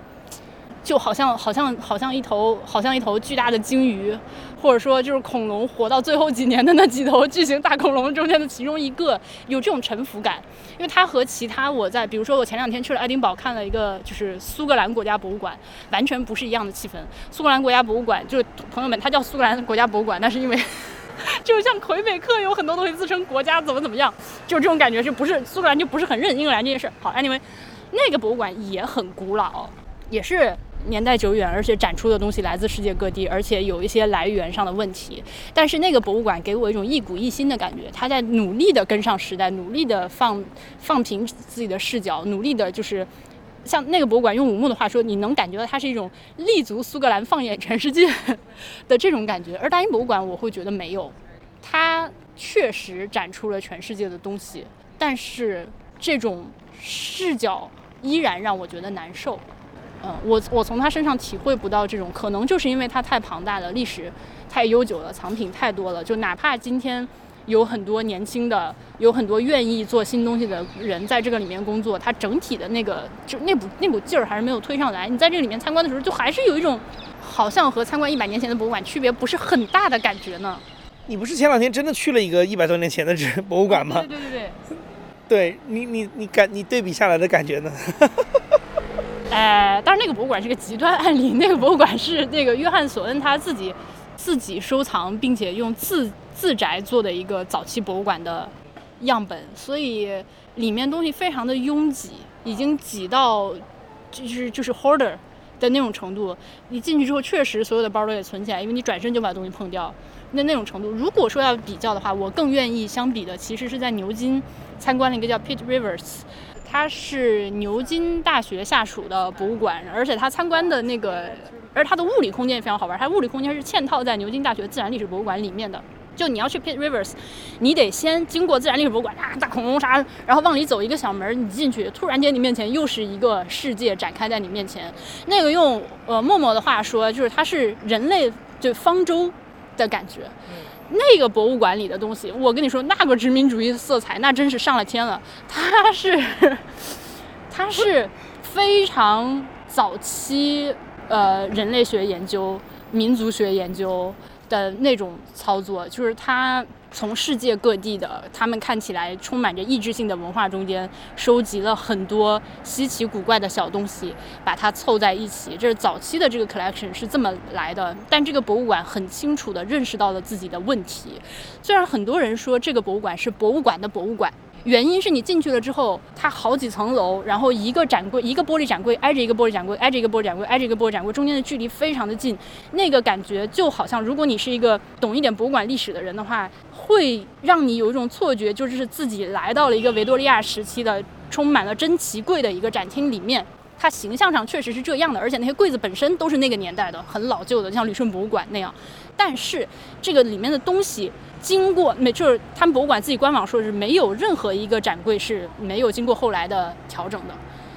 就好像好像好像一头好像一头巨大的鲸鱼，或者说就是恐龙活到最后几年的那几头巨型大恐龙中间的其中一个，有这种沉浮感。因为它和其他我在比如说我前两天去了爱丁堡看了一个就是苏格兰国家博物馆，完全不是一样的气氛。苏格兰国家博物馆就是朋友们，它叫苏格兰国家博物馆，那是因为就像魁北克有很多东西自称国家怎么怎么样，就这种感觉，就不是苏格兰就不是很认英格兰这件事。好，anyway，那个博物馆也很古老，也是。年代久远，而且展出的东西来自世界各地，而且有一些来源上的问题。但是那个博物馆给我一种一古一新的感觉，他在努力的跟上时代，努力的放放平自己的视角，努力的就是像那个博物馆用武木的话说，你能感觉到它是一种立足苏格兰放眼全世界的这种感觉。而大英博物馆我会觉得没有，它确实展出了全世界的东西，但是这种视角依然让我觉得难受。嗯，我我从他身上体会不到这种，可能就是因为它太庞大了，历史太悠久了，藏品太多了。就哪怕今天有很多年轻的，有很多愿意做新东西的人在这个里面工作，它整体的那个就那股那股劲儿还是没有推上来。你在这个里面参观的时候，就还是有一种好像和参观一百年前的博物馆区别不是很大的感觉呢。
你不是前两天真的去了一个一百多年前的这博物馆吗？
对对对对，
对你你你感你对比下来的感觉呢？[laughs]
呃，当然那个博物馆是个极端案例，那个博物馆是那个约翰索恩他自己自己收藏，并且用自自宅做的一个早期博物馆的样本，所以里面东西非常的拥挤，已经挤到就是就是 hoarder 的那种程度。你进去之后，确实所有的包都得存起来，因为你转身就把东西碰掉，那那种程度。如果说要比较的话，我更愿意相比的其实是在牛津参观了一个叫 Pitt Rivers。它是牛津大学下属的博物馆，而且它参观的那个，而它的物理空间也非常好玩。它物理空间是嵌套在牛津大学自然历史博物馆里面的，就你要去 Pitt Rivers，你得先经过自然历史博物馆啊，大恐龙啥，然后往里走一个小门，你进去，突然间你面前又是一个世界展开在你面前。那个用呃默默的话说，就是它是人类就方舟的感觉。那个博物馆里的东西，我跟你说，那个殖民主义色彩那真是上了天了。它是，[laughs] 它是非常早期呃人类学研究、民族学研究。的那种操作，就是它从世界各地的他们看起来充满着意志性的文化中间，收集了很多稀奇古怪的小东西，把它凑在一起。这是早期的这个 collection 是这么来的。但这个博物馆很清楚地认识到了自己的问题。虽然很多人说这个博物馆是博物馆的博物馆。原因是你进去了之后，它好几层楼，然后一个展柜，一个玻璃展柜挨着一个玻璃展柜，挨着一个玻璃展柜，挨着一个玻璃展柜，中间的距离非常的近，那个感觉就好像，如果你是一个懂一点博物馆历史的人的话，会让你有一种错觉，就是自己来到了一个维多利亚时期的充满了珍奇柜的一个展厅里面。它形象上确实是这样的，而且那些柜子本身都是那个年代的，很老旧的，像旅顺博物馆那样。但是这个里面的东西。经过没就是他们博物馆自己官网说是没有任何一个展柜是没有经过后来的调整的，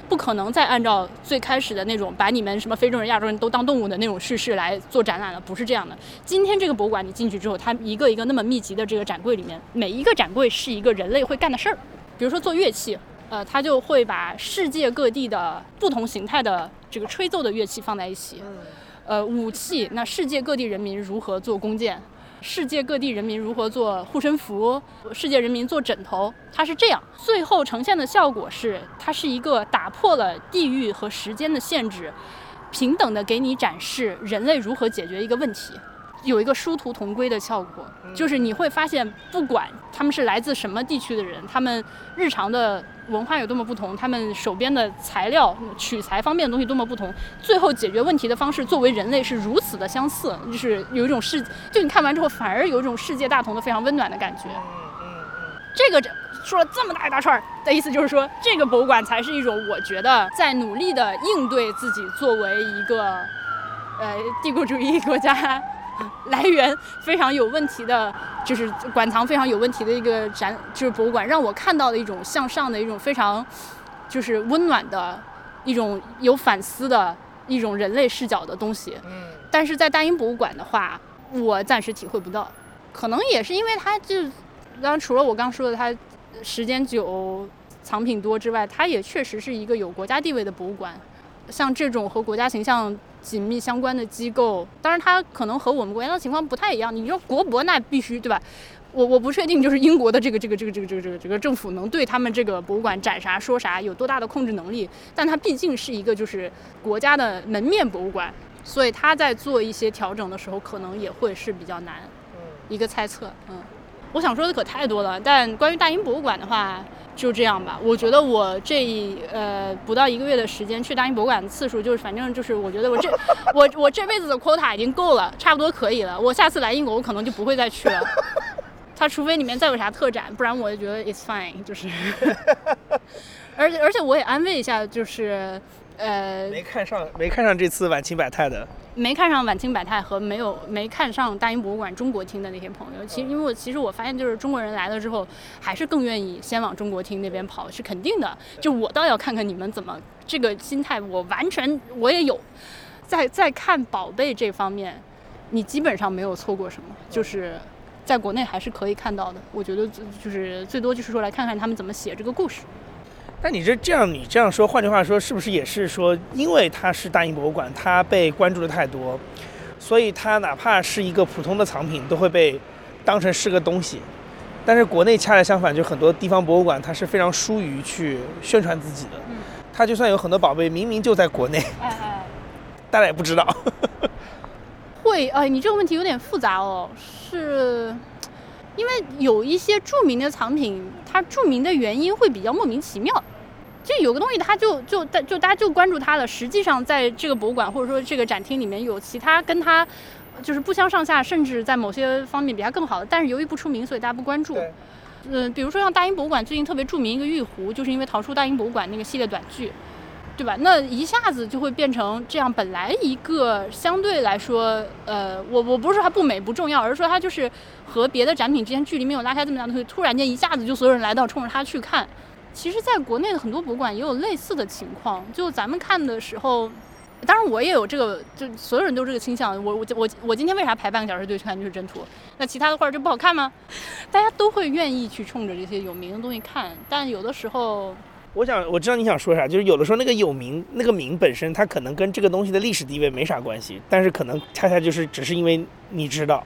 不可能再按照最开始的那种把你们什么非洲人、亚洲人都当动物的那种叙事来做展览了，不是这样的。今天这个博物馆你进去之后，它一个一个那么密集的这个展柜里面，每一个展柜是一个人类会干的事儿，比如说做乐器，呃，他就会把世界各地的不同形态的这个吹奏的乐器放在一起，呃，武器，那世界各地人民如何做弓箭。世界各地人民如何做护身符？世界人民做枕头，它是这样。最后呈现的效果是，它是一个打破了地域和时间的限制，平等的给你展示人类如何解决一个问题。有一个殊途同归的效果，就是你会发现，不管他们是来自什么地区的人，他们日常的文化有多么不同，他们手边的材料取材方面的东西多么不同，最后解决问题的方式作为人类是如此的相似，就是有一种世，就你看完之后反而有一种世界大同的非常温暖的感觉。这个说了这么大一大串的意思，就是说这个博物馆才是一种我觉得在努力的应对自己作为一个呃帝国主义国家。[laughs] 来源非常有问题的，就是馆藏非常有问题的一个展，就是博物馆，让我看到了一种向上的一种非常，就是温暖的一种有反思的一种人类视角的东西。嗯。但是在大英博物馆的话，我暂时体会不到，可能也是因为它就，当然除了我刚说的它时间久、藏品多之外，它也确实是一个有国家地位的博物馆。像这种和国家形象紧密相关的机构，当然它可能和我们国家的情况不太一样。你说国博那必须对吧？我我不确定，就是英国的这个这个这个这个这个这个这个政府能对他们这个博物馆展啥说啥有多大的控制能力？但它毕竟是一个就是国家的门面博物馆，所以它在做一些调整的时候，可能也会是比较难。一个猜测，嗯，我想说的可太多了。但关于大英博物馆的话。就这样吧，我觉得我这呃不到一个月的时间去大英博物馆的次数，就是反正就是我觉得我这我我这辈子的 quota 已经够了，差不多可以了。我下次来英国，我可能就不会再去了。[laughs] 它除非里面再有啥特展，不然我就觉得 it's fine，就是。而且而且我也安慰一下，就是。呃，
没看上，没看上这次晚清百态的，
没看上晚清百态和没有没看上大英博物馆中国厅的那些朋友，其实因为我其实我发现就是中国人来了之后，还是更愿意先往中国厅那边跑，是肯定的。就我倒要看看你们怎么这个心态，我完全我也有，在在看宝贝这方面，你基本上没有错过什么，就是在国内还是可以看到的。我觉得就是最多就是说来看看他们怎么写这个故事。
那你这这样，你这样说，换句话说，是不是也是说，因为它是大英博物馆，它被关注的太多，所以它哪怕是一个普通的藏品，都会被当成是个东西。但是国内恰恰相反，就很多地方博物馆，它是非常疏于去宣传自己的。它就算有很多宝贝，明明就在国内，[laughs] 大家也不知道。[laughs]
会，哎，你这个问题有点复杂哦，是。因为有一些著名的藏品，它著名的原因会比较莫名其妙。就有个东西，它就就大就大家就关注它了。实际上，在这个博物馆或者说这个展厅里面有其他跟它就是不相上下，甚至在某些方面比它更好的。但是由于不出名，所以大家不关注。嗯，比如说像大英博物馆最近特别著名一个玉壶，就是因为逃出大英博物馆那个系列短剧。对吧？那一下子就会变成这样，本来一个相对来说，呃，我我不是说它不美不重要，而是说它就是和别的展品之间距离没有拉开这么大的东西，突然间一下子就所有人来到冲着它去看。其实，在国内的很多博物馆也有类似的情况，就咱们看的时候，当然我也有这个，就所有人都这个倾向。我我我我今天为啥排半个小时队去看就是真图？那其他的画就不好看吗？[laughs] 大家都会愿意去冲着这些有名的东西看，但有的时候。
我想我知道你想说啥，就是有的时候那个有名那个名本身，它可能跟这个东西的历史地位没啥关系，但是可能恰恰就是只是因为你知道，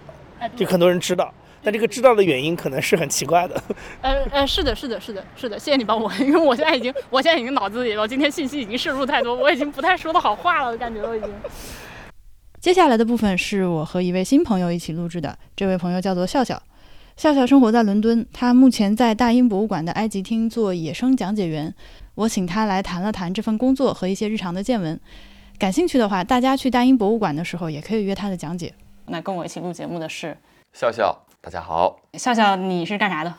就很多人知道，但这个知道的原因可能是很奇怪的。
呃呃，是的，是的，是的，是的，谢谢你帮我，因为我现在已经我现在已经脑子里了，今天信息已经摄入太多，我已经不太说的好话了，我感觉我已经。
接下来的部分是我和一位新朋友一起录制的，这位朋友叫做笑笑。笑笑生活在伦敦，他目前在大英博物馆的埃及厅做野生讲解员。我请他来谈了谈这份工作和一些日常的见闻。感兴趣的话，大家去大英博物馆的时候也可以约他的讲解。那跟我一起录节目的是
笑笑，大家好。
笑笑，你是干啥的？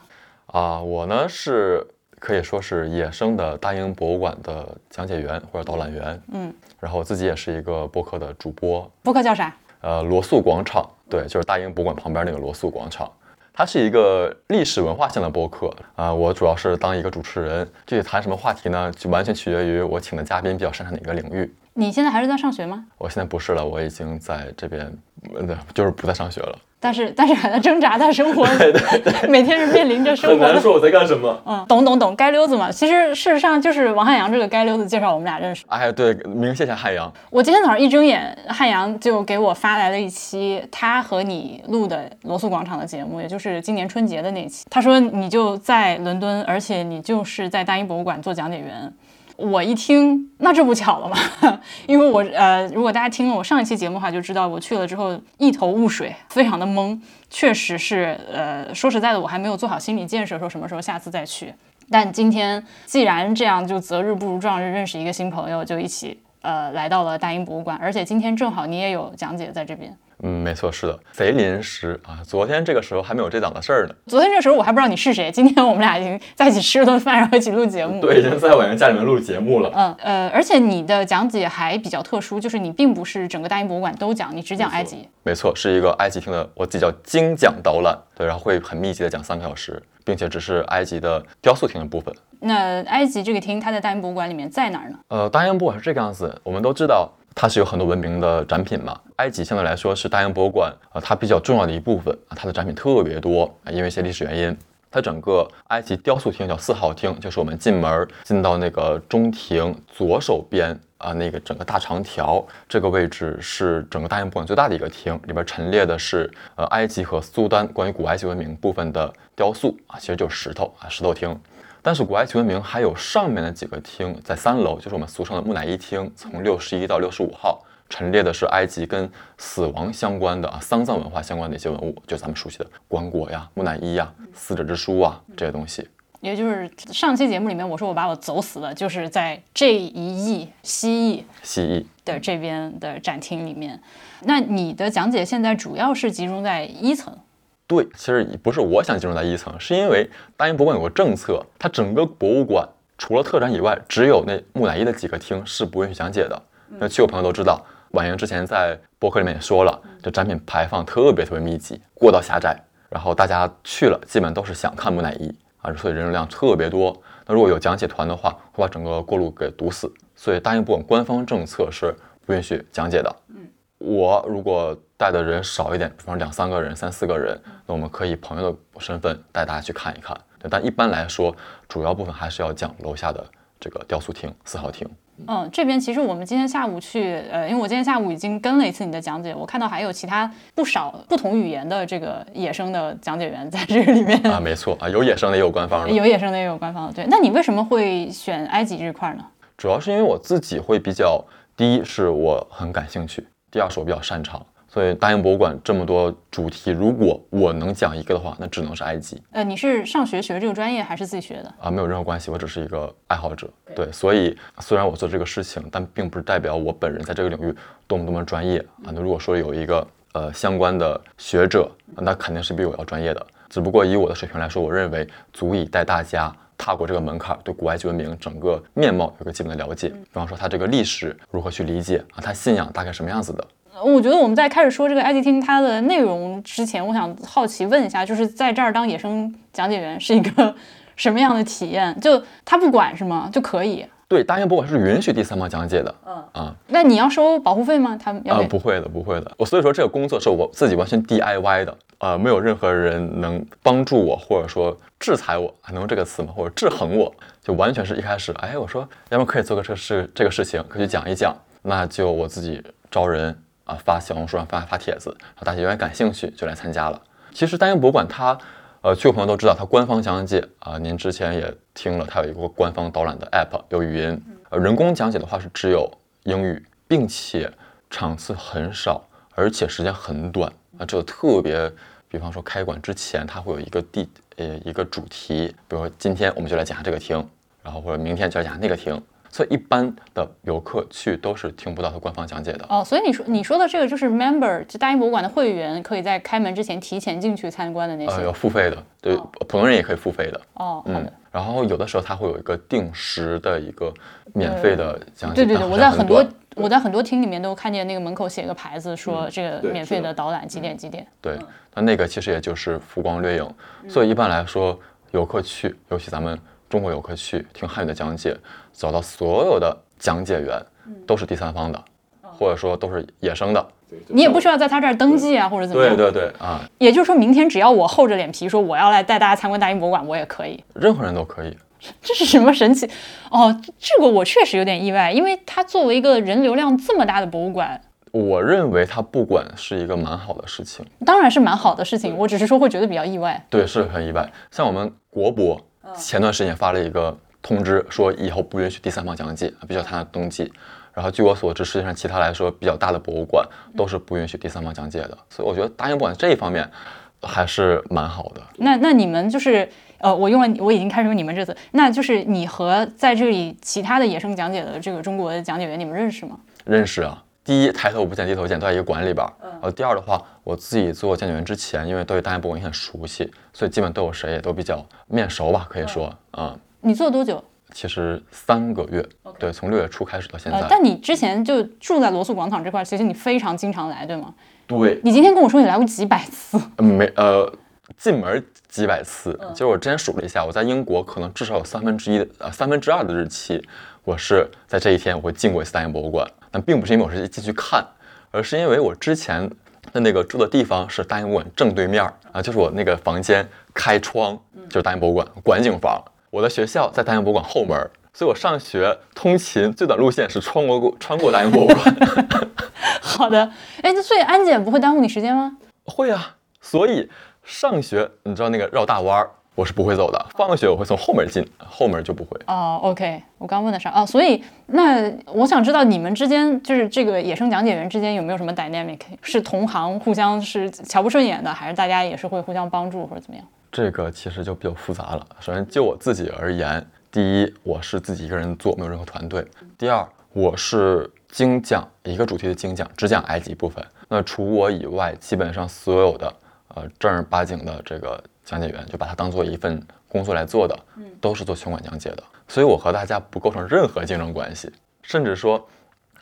啊，我呢是可以说是野生的大英博物馆的讲解员或者导览员。嗯，然后我自己也是一个播客的主播。
播客叫啥？
呃，罗素广场。对，就是大英博物馆旁边那个罗素广场。它是一个历史文化性的播客啊，我主要是当一个主持人，具体谈什么话题呢？就完全取决于我请的嘉宾比较擅长哪个领域。
你现在还是在上学吗？
我现在不是了，我已经在这边，呃，就是不再上学了。
但是但是还在挣扎在生活，
对对对，[laughs]
每天是面临着生活。
很难说我在干什么。
嗯，懂懂懂，街溜子嘛。其实事实上就是王汉阳这个街溜子介绍我们俩认识。
哎，对，明谢谢汉阳。
我今天早上一睁眼，汉阳就给我发来了一期他和你录的罗素广场的节目，也就是今年春节的那期。他说你就在伦敦，而且你就是在大英博物馆做讲解员。我一听，那这不巧了吗？[laughs] 因为我呃，如果大家听了我上一期节目的话，就知道我去了之后一头雾水，非常的懵。确实是，呃，说实在的，我还没有做好心理建设，说什么时候下次再去。但今天既然这样，就择日不如撞日，认识一个新朋友，就一起呃来到了大英博物馆。而且今天正好你也有讲解在这边。
嗯，没错，是的，贼临时啊！昨天这个时候还没有这档子事儿呢。
昨天这时候我还不知道你是谁，今天我们俩已经在一起吃了顿饭，然后一起录节目。[laughs]
对，已经在晚上家里面录节目了。
嗯呃，而且你的讲解还比较特殊，就是你并不是整个大英博物馆都讲，你只讲埃及。
没错，是一个埃及厅的，我自己叫精讲导览。对，然后会很密集的讲三个小时，并且只是埃及的雕塑厅的部分。
那埃及这个厅，它在大英博物馆里面在哪儿呢？
呃，大英博物馆是这个样子，我们都知道。它是有很多文明的展品嘛？埃及相对来说是大英博物馆啊，它比较重要的一部分啊，它的展品特别多啊，因为一些历史原因，它整个埃及雕塑厅叫四号厅，就是我们进门进到那个中庭左手边啊，那个整个大长条这个位置是整个大英博物馆最大的一个厅，里边陈列的是呃埃及和苏丹关于古埃及文明部分的雕塑啊，其实就是石头啊，石头厅。但是古埃及文明还有上面的几个厅，在三楼，就是我们俗称的木乃伊厅，从六十一到六十五号，陈列的是埃及跟死亡相关的啊，丧葬文化相关的一些文物，就咱们熟悉的棺椁呀、木乃伊呀、死者之书啊这些东西。
也就是上期节目里面我说我把我走死了，就是在这一翼蜥蜴
蜥蜴
的这边的展厅里面。那你的讲解现在主要是集中在一层。
对，其实不是我想进入在一层，是因为大英博物馆有个政策，它整个博物馆除了特展以外，只有那木乃伊的几个厅是不允许讲解的。那去过朋友都知道，婉莹之前在博客里面也说了，这展品排放特别特别密集，过道狭窄，然后大家去了基本都是想看木乃伊啊，所以人流量特别多。那如果有讲解团的话，会把整个过路给堵死，所以大英博物馆官方政策是不允许讲解的。嗯，我如果。带的人少一点，比方两三个人、三四个人，那我们可以朋友的身份带大家去看一看。但一般来说，主要部分还是要讲楼下的这个雕塑厅、四号厅。
嗯，这边其实我们今天下午去，呃，因为我今天下午已经跟了一次你的讲解，我看到还有其他不少不同语言的这个野生的讲解员在这个里面 [laughs]
啊，没错啊，有野生的也有官方的，
有野生的也有官方的。对，那你为什么会选埃及这块呢？
主要是因为我自己会比较，第一是我很感兴趣，第二是我比较擅长。所以大英博物馆这么多主题，如果我能讲一个的话，那只能是埃及。
呃，你是上学学这个专业，还是自己学的？
啊，没有任何关系，我只是一个爱好者。对，所以虽然我做这个事情，但并不是代表我本人在这个领域多么多么专业啊。那如果说有一个呃相关的学者，那肯定是比我要专业的。只不过以我的水平来说，我认为足以带大家踏过这个门槛，对古埃及文明整个面貌有个基本的了解。比方说它这个历史如何去理解啊，它信仰大概什么样子的。
我觉得我们在开始说这个埃及厅它的内容之前，我想好奇问一下，就是在这儿当野生讲解员是一个 [laughs] 什么样的体验？就他不管是吗？就可以？
对，大英博物馆是允许第三方讲解的。嗯啊，
那你要收保护费吗？他们要
啊，不会的，不会的。我所以说这个工作是我自己完全 DIY 的，呃，没有任何人能帮助我，或者说制裁我，还能用这个词吗？或者制衡我，就完全是一开始，哎，我说要么可以做个这事这个事情，可以去讲一讲，那就我自己招人啊，发小红书上发发帖子，然后大家有点感兴趣就来参加了。其实大英博物馆它。呃，去过朋友都知道，它官方讲解啊，您之前也听了，它有一个官方导览的 app，有语音。呃，人工讲解的话是只有英语，并且场次很少，而且时间很短啊。这个特别，比方说开馆之前，它会有一个地呃一个主题，比如说今天我们就来讲下这个厅，然后或者明天就来讲那个厅。所以一般的游客去都是听不到它官方讲解的
哦。所以你说你说的这个就是 member，就大英博物馆的会员，可以在开门之前提前进去参观的那些。
呃，要付费的，对，普通人也可以付费的。
哦，好的。
然后有的时候它会有一个定时的一个免费的讲
解。对对对，我在很多我在很多厅里面都看见那个门口写个牌子，说这个免费的导览几点几点。
对，那那个其实也就是浮光掠影。所以一般来说，游客去，尤其咱们。中国游客去听汉语的讲解，找到所有的讲解员都是第三方的，或者说都是野生的。
你也不需要在他这儿登记啊，或者怎么
样。对对对啊！
也就是说明天只要我厚着脸皮说我要来带大家参观大英博物馆，我也可以。
任何人都可以。
这是什么神奇？哦，这个我确实有点意外，因为它作为一个人流量这么大的博物馆，
我认为它不管是一个蛮好的事情。
当然是蛮好的事情，我只是说会觉得比较意外。
对，是很意外。像我们国博。前段时间发了一个通知，说以后不允许第三方讲解，必须要他登记。然后据我所知，世界上其他来说比较大的博物馆都是不允许第三方讲解的。所以我觉得大英博物馆这一方面还是蛮好的。
那那你们就是呃，我用了我已经开始用你们这次，那就是你和在这里其他的野生讲解的这个中国的讲解员，你们认识吗？
认识啊。第一，抬头不见低头见，都在一个馆里边。然后第二的话，我自己做讲解员之前，因为对大英博物馆也很熟悉，所以基本都有谁也都比较面熟吧，可以说啊。
你做多久？
其实三个月，对，从六月初开始到现在。
但你之前就住在罗素广场这块，其实你非常经常来，对吗？
对。
你今天跟我说你来过几百次？
没，呃，进门几百次。就是我之前数了一下，我在英国可能至少有三分之一的呃三分之二的日期，我是在这一天我会进过一次大英博物馆。但并不是因为我是进去看，而是因为我之前的那个住的地方是大英博物馆正对面啊，就是我那个房间开窗就是大英博物馆管景房。我的学校在大英博物馆后门，所以我上学通勤最短路线是穿过过穿过大英博物馆。
好的，哎，那所以安检不会耽误你时间吗？
会啊，所以上学你知道那个绕大弯儿。我是不会走的，放学我会从后门进，后门就不会。
哦，OK，我刚问的啥？哦，所以那我想知道你们之间就是这个野生讲解员之间有没有什么 dynamic？是同行互相是瞧不顺眼的，还是大家也是会互相帮助或者怎么样？
这个其实就比较复杂了。首先就我自己而言，第一，我是自己一个人做，没有任何团队；第二，我是精讲一个主题的精讲，只讲埃及部分。那除我以外，基本上所有的呃正儿八经的这个。讲解员就把它当做一份工作来做的，嗯，都是做全馆讲解的，所以我和大家不构成任何竞争关系，甚至说，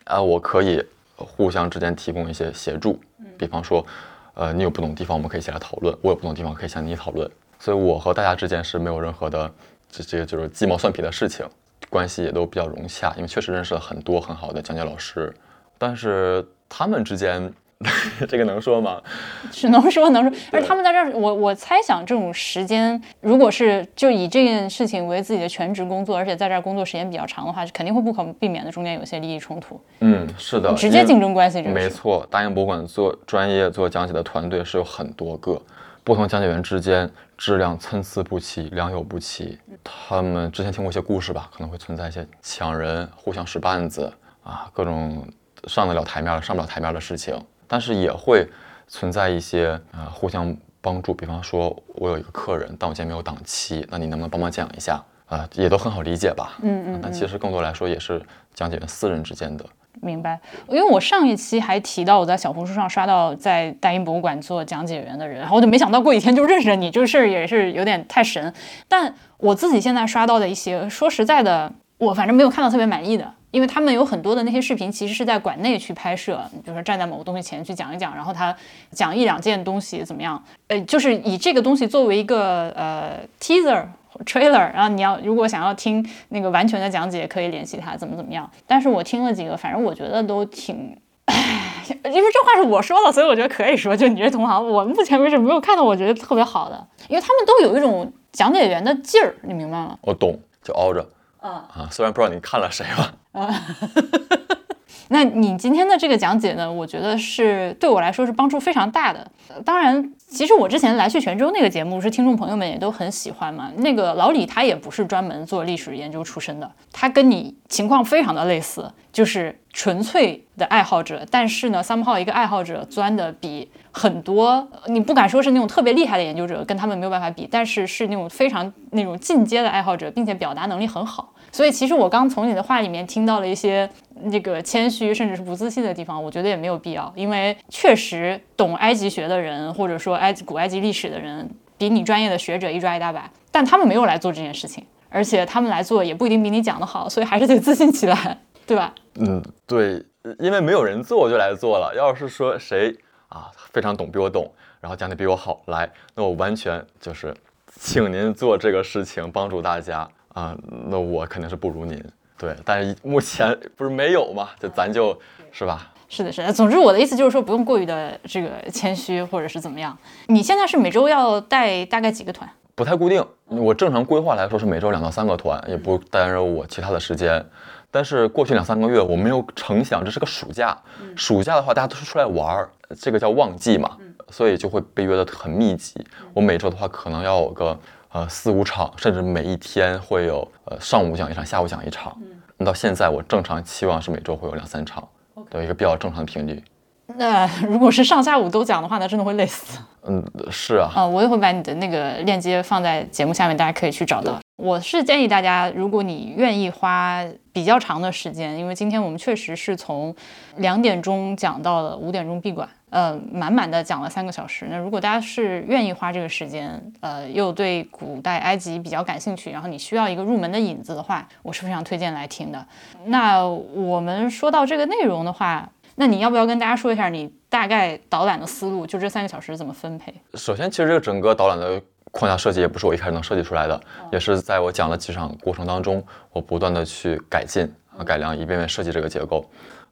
啊，我可以互相之间提供一些协助，嗯，比方说，呃，你有不懂的地方，我们可以一起来讨论，我有不懂的地方可以向你讨论，所以我和大家之间是没有任何的这这个就是鸡毛蒜皮的事情，关系也都比较融洽，因为确实认识了很多很好的讲解老师，但是他们之间。[laughs] 这个能说吗？[laughs]
只能说能说。而他们在这儿，我我猜想这种时间，如果是就以这件事情为自己的全职工作，而且在这儿工作时间比较长的话，肯定会不可避免的中间有些利益冲突。
嗯，是的，
直接竞争关系。
没错，大英博物馆做专业做讲解的团队是有很多个，不同讲解员之间质量参差不齐，良莠不齐。他们之前听过一些故事吧，可能会存在一些抢人、互相使绊子啊，各种上得了台面、上不了台面的事情。但是也会存在一些呃互相帮助，比方说我有一个客人，但我今天没有档期，那你能不能帮忙讲一下啊？也都很好理解吧？
嗯嗯。
但其实更多来说也是讲解员私人之间的
明白，因为我上一期还提到我在小红书上刷到在大英博物馆做讲解员的人，然后我就没想到过几天就认识了你，这个事儿也是有点太神。但我自己现在刷到的一些，说实在的，我反正没有看到特别满意的，因为他们有很多的那些视频其实是在馆内去拍摄，比如说站在某个东西前去讲一讲，然后他讲一两件东西怎么样，呃，就是以这个东西作为一个呃 teaser。trailer，然后你要如果想要听那个完全的讲解，可以联系他怎么怎么样。但是我听了几个，反正我觉得都挺，因为这话是我说的，所以我觉得可以说。就你这同行，我目前为止没有看到我觉得特别好的，因为他们都有一种讲解员的劲儿，你明白吗？
我懂，就凹着。
啊
啊，虽然不知道你看了谁吧。
啊。[laughs] 那你今天的这个讲解呢？我觉得是对我来说是帮助非常大的。当然，其实我之前来去泉州那个节目是听众朋友们也都很喜欢嘛。那个老李他也不是专门做历史研究出身的，他跟你情况非常的类似，就是纯粹的爱好者。但是呢，somehow 一个爱好者钻的比很多，你不敢说是那种特别厉害的研究者，跟他们没有办法比，但是是那种非常那种进阶的爱好者，并且表达能力很好。所以其实我刚从你的话里面听到了一些那个谦虚甚至是不自信的地方，我觉得也没有必要，因为确实懂埃及学的人或者说埃及古埃及历史的人比你专业的学者一抓一大把，但他们没有来做这件事情，而且他们来做也不一定比你讲的好，所以还是得自信起来，对吧？
嗯，对，因为没有人做我就来做了。要是说谁啊非常懂比我懂，然后讲的比我好来，那我完全就是请您做这个事情，帮助大家。啊，那我肯定是不如您，对，但是目前不是没有嘛，就咱就是吧。
是的，是的。总之，我的意思就是说，不用过于的这个谦虚，或者是怎么样。你现在是每周要带大概几个团？
不太固定，我正常规划来说是每周两到三个团，也不耽误我其他的时间。但是过去两三个月，我没有成想这是个暑假，暑假的话大家都是出来玩儿，这个叫旺季嘛，所以就会被约的很密集。我每周的话可能要有个。呃，四五场，甚至每一天会有呃上午讲一场，下午讲一场。那到现在，我正常期望是每周会有两三场，有一个比较正常的频率。
那如果是上下午都讲的话，那真的会累死。
嗯，是啊。
啊，我也会把你的那个链接放在节目下面，大家可以去找到。我是建议大家，如果你愿意花比较长的时间，因为今天我们确实是从两点钟讲到了五点钟闭馆，呃，满满的讲了三个小时。那如果大家是愿意花这个时间，呃，又对古代埃及比较感兴趣，然后你需要一个入门的引子的话，我是非常推荐来听的。那我们说到这个内容的话。那你要不要跟大家说一下你大概导览的思路？就这三个小时怎么分配？
首先，其实这个整个导览的框架设计也不是我一开始能设计出来的，也是在我讲了几场过程当中，我不断的去改进和改良，一遍遍设计这个结构。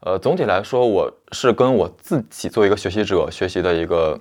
呃，总体来说，我是跟我自己作为一个学习者学习的一个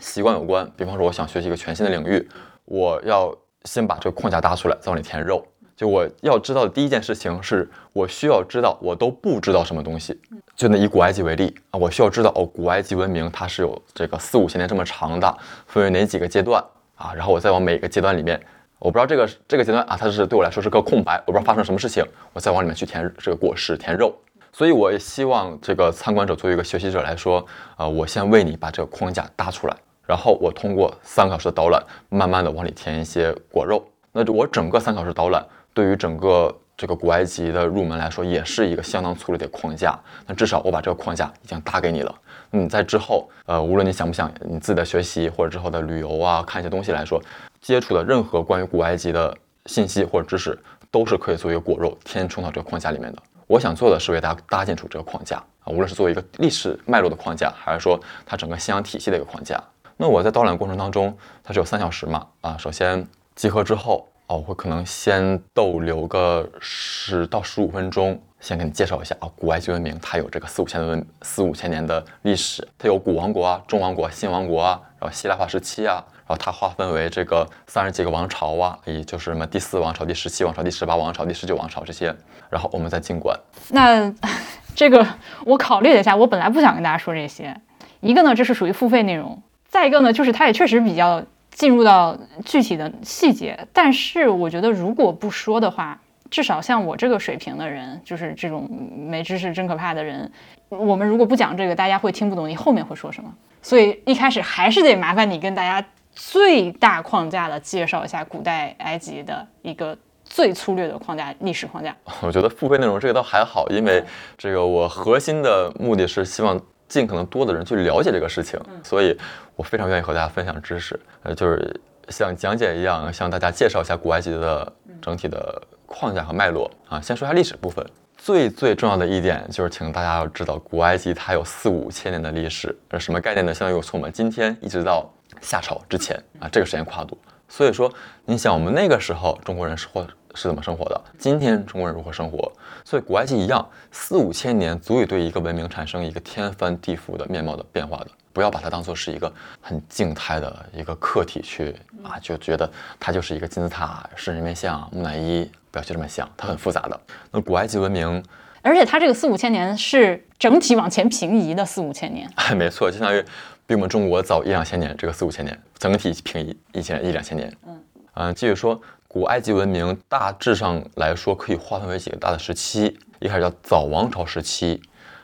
习惯有关。比方说，我想学习一个全新的领域，我要先把这个框架搭出来，再往里填肉。就我要知道的第一件事情是，我需要知道我都不知道什么东西。就那以古埃及为例啊，我需要知道哦，古埃及文明它是有这个四五千年这么长的，分为哪几个阶段啊？然后我再往每个阶段里面，我不知道这个这个阶段啊，它是对我来说是个空白，我不知道发生什么事情，我再往里面去填这个果实、填肉。所以我也希望这个参观者作为一个学习者来说，啊，我先为你把这个框架搭出来，然后我通过三个小时的导览，慢慢的往里填一些果肉。那我整个三小时导览。对于整个这个古埃及的入门来说，也是一个相当粗略的框架。那至少我把这个框架已经搭给你了。你在之后，呃，无论你想不想你自己的学习或者之后的旅游啊，看一些东西来说，接触的任何关于古埃及的信息或者知识，都是可以作为果肉填充到这个框架里面的。我想做的是为大家搭建出这个框架啊，无论是作为一个历史脉络的框架，还是说它整个信仰体系的一个框架。那我在导览过程当中，它是有三小时嘛？啊，首先集合之后。哦，我会可能先逗留个十到十五分钟，先给你介绍一下啊，古埃及文明它有这个四五千文四五千年的历史，它有古王国啊、中王国、新王国啊，然后希腊化时期啊，然后它划分为这个三十几个王朝啊，也就是什么第四王朝、第十七王朝、第十八王朝、第十九王朝这些，然后我们再进馆。
那 [laughs] 这个我考虑了一下，我本来不想跟大家说这些，一个呢，这是属于付费内容，再一个呢，就是它也确实比较。进入到具体的细节，但是我觉得如果不说的话，至少像我这个水平的人，就是这种没知识真可怕的人，我们如果不讲这个，大家会听不懂你后面会说什么。所以一开始还是得麻烦你跟大家最大框架的介绍一下古代埃及的一个最粗略的框架，历史框架。[laughs]
我觉得付费内容这个倒还好，因为这个我核心的目的是希望尽可能多的人去了解这个事情，所以我非常愿意和大家分享知识，呃，就是像讲解一样，向大家介绍一下古埃及的整体的框架和脉络啊。先说一下历史部分，最最重要的一点就是，请大家要知道，古埃及它有四五千年的历史，呃，什么概念呢？相当于从我们今天一直到夏朝之前啊，这个时间跨度。所以说，你想我们那个时候中国人是或是怎么生活的？今天中国人如何生活？所以古埃及一样，四五千年足以对一个文明产生一个天翻地覆的面貌的变化的。不要把它当做是一个很静态的一个客体去啊，就觉得它就是一个金字塔、是人面像、木乃伊，不要去这么想，它很复杂的。那古埃及文明，
而且它这个四五千年是整体往前平移的四五千年，
哎，[laughs] 没错，就相当于比我们中国早一两千年，这个四五千年整体平移一千一两千年。嗯嗯，继续说，古埃及文明大致上来说可以划分为几个大的时期，一开始叫早王朝时期，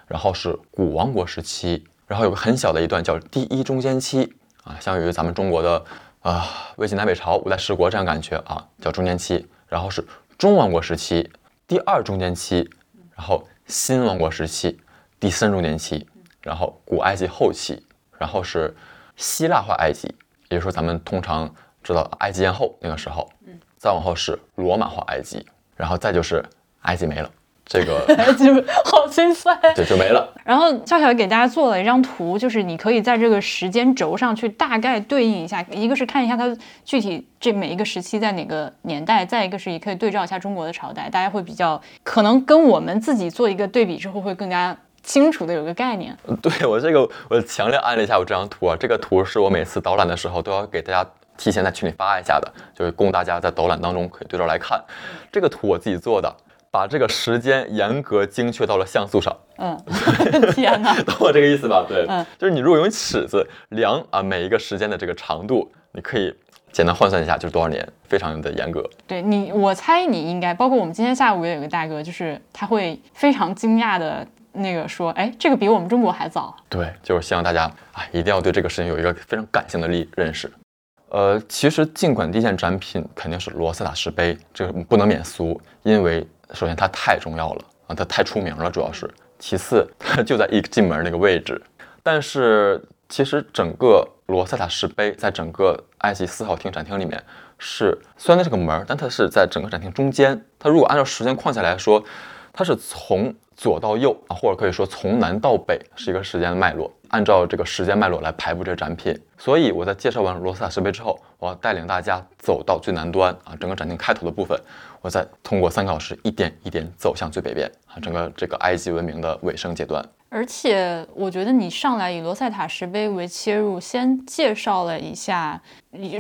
然后是古王国时期。然后有个很小的一段叫第一中间期啊，相当于咱们中国的啊魏晋南北朝五代十国这样感觉啊，叫中间期。然后是中王国时期，第二中间期，然后新王国时期，第三中间期，然后古埃及后期，然后是希腊化埃及，也就是说咱们通常知道埃及艳后那个时候，嗯再往后是罗马化埃及，然后再就是埃及没了。这个 [laughs]
就好心酸，[laughs]
对，就没了。
然后笑笑给大家做了一张图，就是你可以在这个时间轴上去大概对应一下，一个是看一下它具体这每一个时期在哪个年代，再一个是也可以对照一下中国的朝代，大家会比较可能跟我们自己做一个对比之后会更加清楚的有个概念。[laughs]
对我这个我强烈安利一下我这张图啊，这个图是我每次导览的时候都要给大家提前在群里发一下的，就是供大家在导览当中可以对照来看。这个图我自己做的。把这个时间严格精确到了像素上。
嗯，[laughs] 天哪，[laughs]
懂我这个意思吧？对，嗯，就是你如果用尺子量啊每一个时间的这个长度，你可以简单换算一下，就是多少年，非常的严格。
对你，我猜你应该，包括我们今天下午也有个大哥，就是他会非常惊讶的那个说，哎，这个比我们中国还早。
对，就是希望大家啊一定要对这个事情有一个非常感性的认认识。呃，其实尽管第一件展品肯定是罗塞塔石碑，这个不能免俗，因为。首先，它太重要了啊，它太出名了，主要是。其次，它就在一进门那个位置。但是，其实整个罗塞塔石碑在整个埃及四号厅展厅里面是，虽然它是个门，但它是在整个展厅中间。它如果按照时间框架来说，它是从左到右啊，或者可以说从南到北是一个时间脉络。按照这个时间脉络来排布这个展品。所以我在介绍完罗塞塔石碑之后，我要带领大家走到最南端啊，整个展厅开头的部分。我再通过三个小时一点一点走向最北边啊，整个这个埃及文明的尾声阶段。
而且我觉得你上来以罗塞塔石碑为切入，先介绍了一下，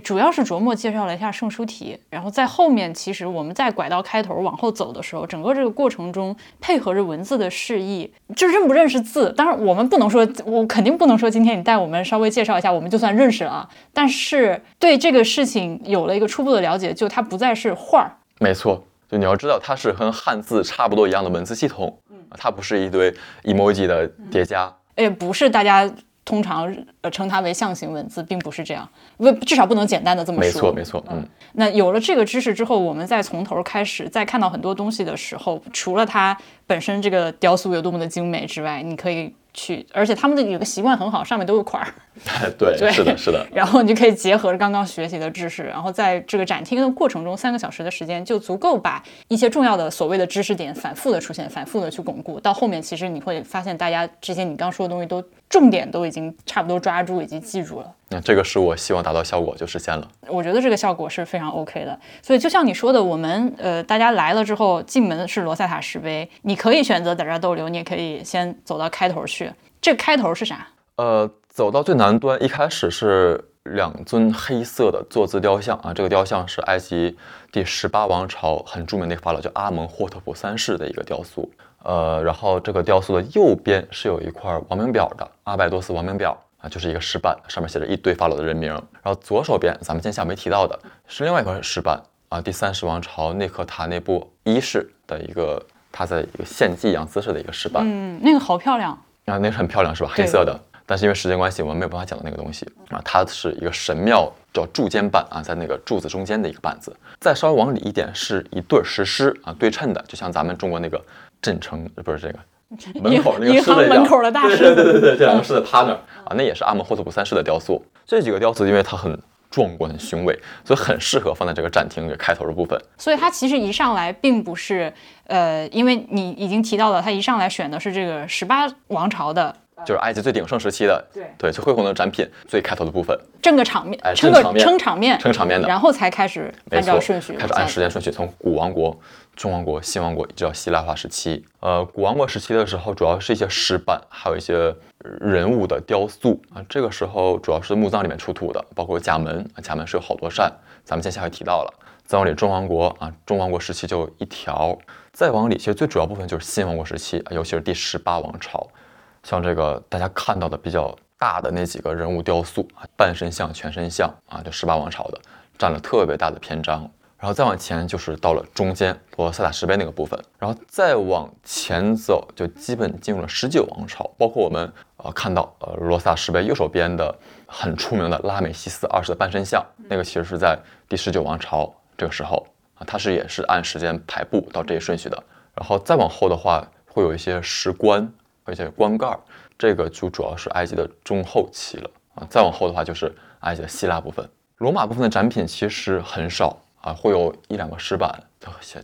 主要是琢磨介绍了一下圣书体，然后在后面其实我们在拐到开头往后走的时候，整个这个过程中配合着文字的示意，就认不认识字。当然我们不能说，我肯定不能说今天你带我们稍微介绍一下，我们就算认识了。但是对这个事情有了一个初步的了解，就它不再是画儿。
没错，就你要知道它是和汉字差不多一样的文字系统。它不是一堆 emoji 的叠加，
也不是大家通常呃称它为象形文字，并不是这样，不至少不能简单的这么说。
没错，没错，嗯。
那有了这个知识之后，我们再从头开始，在看到很多东西的时候，除了它本身这个雕塑有多么的精美之外，你可以。去，而且他们的有个习惯很好，上面都有块儿。[laughs]
对，是的，是的。[laughs]
然后你就可以结合刚刚学习的知识，然后在这个展厅的过程中，三个小时的时间就足够把一些重要的所谓的知识点反复的出现，反复的去巩固。到后面，其实你会发现，大家这些你刚说的东西都重点都已经差不多抓住以及记住了。
那这个是我希望达到效果就实现了。
我觉得这个效果是非常 OK 的。所以就像你说的，我们呃，大家来了之后进门是罗塞塔石碑，你可以选择在这儿逗留，你也可以先走到开头去。这开头是啥？
呃，走到最南端，一开始是两尊黑色的坐姿雕像啊。这个雕像是埃及第十八王朝很著名的一个法老叫阿蒙霍特普三世的一个雕塑。呃，然后这个雕塑的右边是有一块王名表的阿拜多斯王名表啊，就是一个石板，上面写着一堆法老的人名。然后左手边，咱们今天下午没提到的是另外一块石板啊，第三十王朝内克塔内布一世的一个他在一个献祭一样姿势的一个石板。
嗯，那个好漂亮。
啊，那个很漂亮是吧？黑色的，但是因为时间关系，我们没有办法讲到那个东西啊。它是一个神庙叫柱间板啊，在那个柱子中间的一个板子。再稍微往里一点，是一对石狮啊，对称的，就像咱们中国那个镇城不是这个 [laughs] 门口那个
银行
狮子一样。
门口的大
对
狮子，
对对对对，这两个狮子趴那儿啊，那也是阿蒙霍特普三世的雕塑。这几个雕塑因为它很壮观、很雄伟，所以很适合放在这个展厅的开头的部分。
所以它其实一上来并不是，呃，因为你已经提到了，它一上来选的是这个十八王朝的
就是埃及最鼎盛时期的，
对
对，最恢宏的展品最开头的部分，
正个场面
哎，
撑个
撑场面
撑场面，
撑场面的
然后才开始，按照顺序
开始按时间顺序，从古王国、中王国、新王国一直到希腊化时期。呃，古王国时期的时候，主要是一些石板，还有一些人物的雕塑啊。这个时候主要是墓葬里面出土的，包括甲门啊，甲门是有好多扇，咱们先下回提到了。再往里，中王国啊，中王国时期就一条。再往里，其实最主要部分就是新王国时期，啊尤其是第十八王朝。像这个大家看到的比较大的那几个人物雕塑啊，半身像、全身像啊，就十八王朝的，占了特别大的篇章。然后再往前就是到了中间罗塞塔石碑那个部分，然后再往前走就基本进入了十九王朝，包括我们呃看到呃罗塞塔石碑右手边的很出名的拉美西斯二世的半身像，那个其实是在第十九王朝这个时候啊，它是也是按时间排布到这一顺序的。然后再往后的话，会有一些石棺，而且棺盖儿，这个就主要是埃及的中后期了啊。再往后的话，就是埃及的希腊部分。罗马部分的展品其实很少啊，会有一两个石板，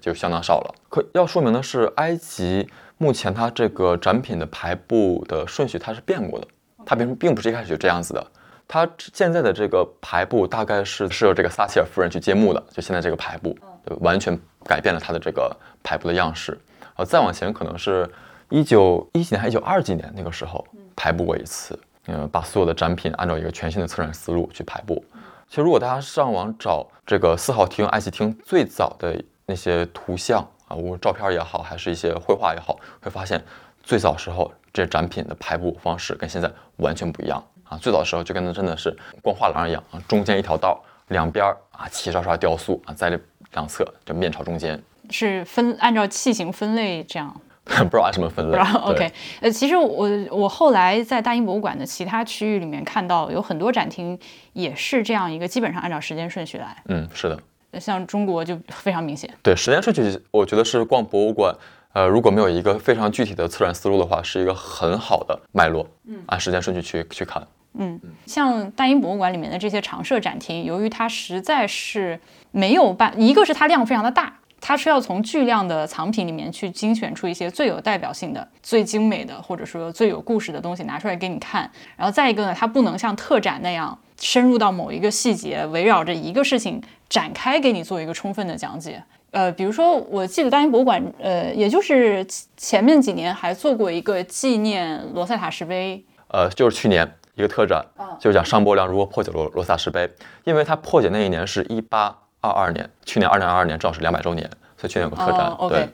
就相当少了。可要说明的是，埃及目前它这个展品的排布的顺序它是变过的，它并并不是一开始就这样子的。它现在的这个排布大概是是由这个撒切尔夫人去揭幕的，就现在这个排布，就完全改变了它的这个排布的样式。呃，再往前可能是一九一几年还一九二几年那个时候排布过一次，嗯，把所有的展品按照一个全新的策展思路去排布。其实如果大家上网找这个四号厅、埃及厅最早的那些图像啊，无论照片也好，还是一些绘画也好，会发现最早时候这展品的排布方式跟现在完全不一样啊。最早的时候就跟那真的是逛画廊一样啊，中间一条道，两边啊齐刷刷雕塑啊，在这两侧就面朝中间，
是分按照器型分类这样。[laughs]
不知道按什么分类。
然后 OK，呃，其实我我后来在大英博物馆的其他区域里面看到有很多展厅也是这样一个基本上按照时间顺序来，
嗯，是的。
像中国就非常明显。
对时间顺序，我觉得是逛博物馆，呃，如果没有一个非常具体的策展思路的话，是一个很好的脉络。嗯，按时间顺序去去看。
嗯像大英博物馆里面的这些常设展厅，由于它实在是没有办，一个是它量非常的大，它是要从巨量的藏品里面去精选出一些最有代表性的、最精美的，或者说最有故事的东西拿出来给你看。然后再一个呢，它不能像特展那样深入到某一个细节，围绕着一个事情展开给你做一个充分的讲解。呃，比如说，我记得大英博物馆，呃，也就是前面几年还做过一个纪念罗塞塔石碑
呃，就是去年一个特展，就是讲商伯良如何破解罗罗萨石碑，因为他破解那一年是一八二二年，去年二零二二年正好是两百周年，所以去年有个特展。
哦、
对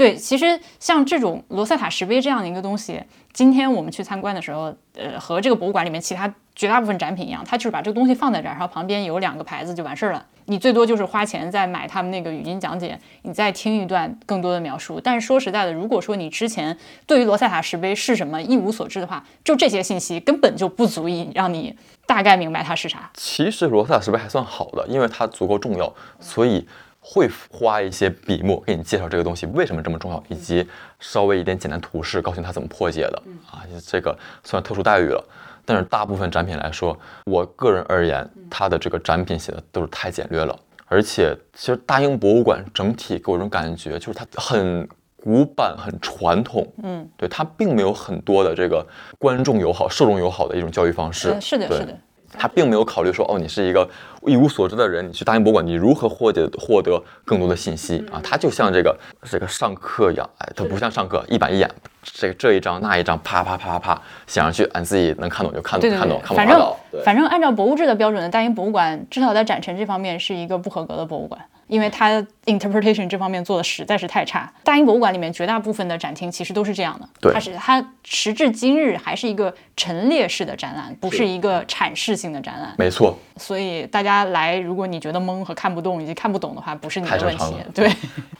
对，其实像这种罗塞塔石碑这样的一个东西，今天我们去参观的时候，呃，和这个博物馆里面其他绝大部分展品一样，它就是把这个东西放在这儿，然后旁边有两个牌子就完事儿了。你最多就是花钱再买他们那个语音讲解，你再听一段更多的描述。但是说实在的，如果说你之前对于罗塞塔石碑是什么一无所知的话，就这些信息根本就不足以让你大概明白它是啥。
其实罗塞塔石碑还算好的，因为它足够重要，所以会花一些笔墨给你介绍这个东西为什么这么重要，以及稍微一点简单图示告诉你它怎么破解的啊，这个算特殊待遇了。但是大部分展品来说，我个人而言，它的这个展品写的都是太简略了，而且其实大英博物馆整体给我一种感觉，就是它很古板、很传统，
嗯，
对它并没有很多的这个观众友好、受众友好的一种教育方式，
呃，是的，
对
是的。
他并没有考虑说，哦，你是一个一无所知的人，你去大英博物馆，你如何获得获得更多的信息啊？他就像这个这个上课一样，哎，他不像上课一板一眼，这这一张那一张，啪啪啪啪啪写上去，俺自己能看懂就看懂，
对对
看懂，
反正反正按照博物志的标准呢，大英博物馆至少在展陈这方面是一个不合格的博物馆，因为它 interpretation 这方面做的实在是太差。大英博物馆里面绝大部分的展厅其实都是这样的，
对
它是它时至今日还是一个陈列式的展览，不是一个阐释性的展览。
没错，
所以大家来，如果你觉得懵和看不懂以及看不懂的话，不是你的问题。对，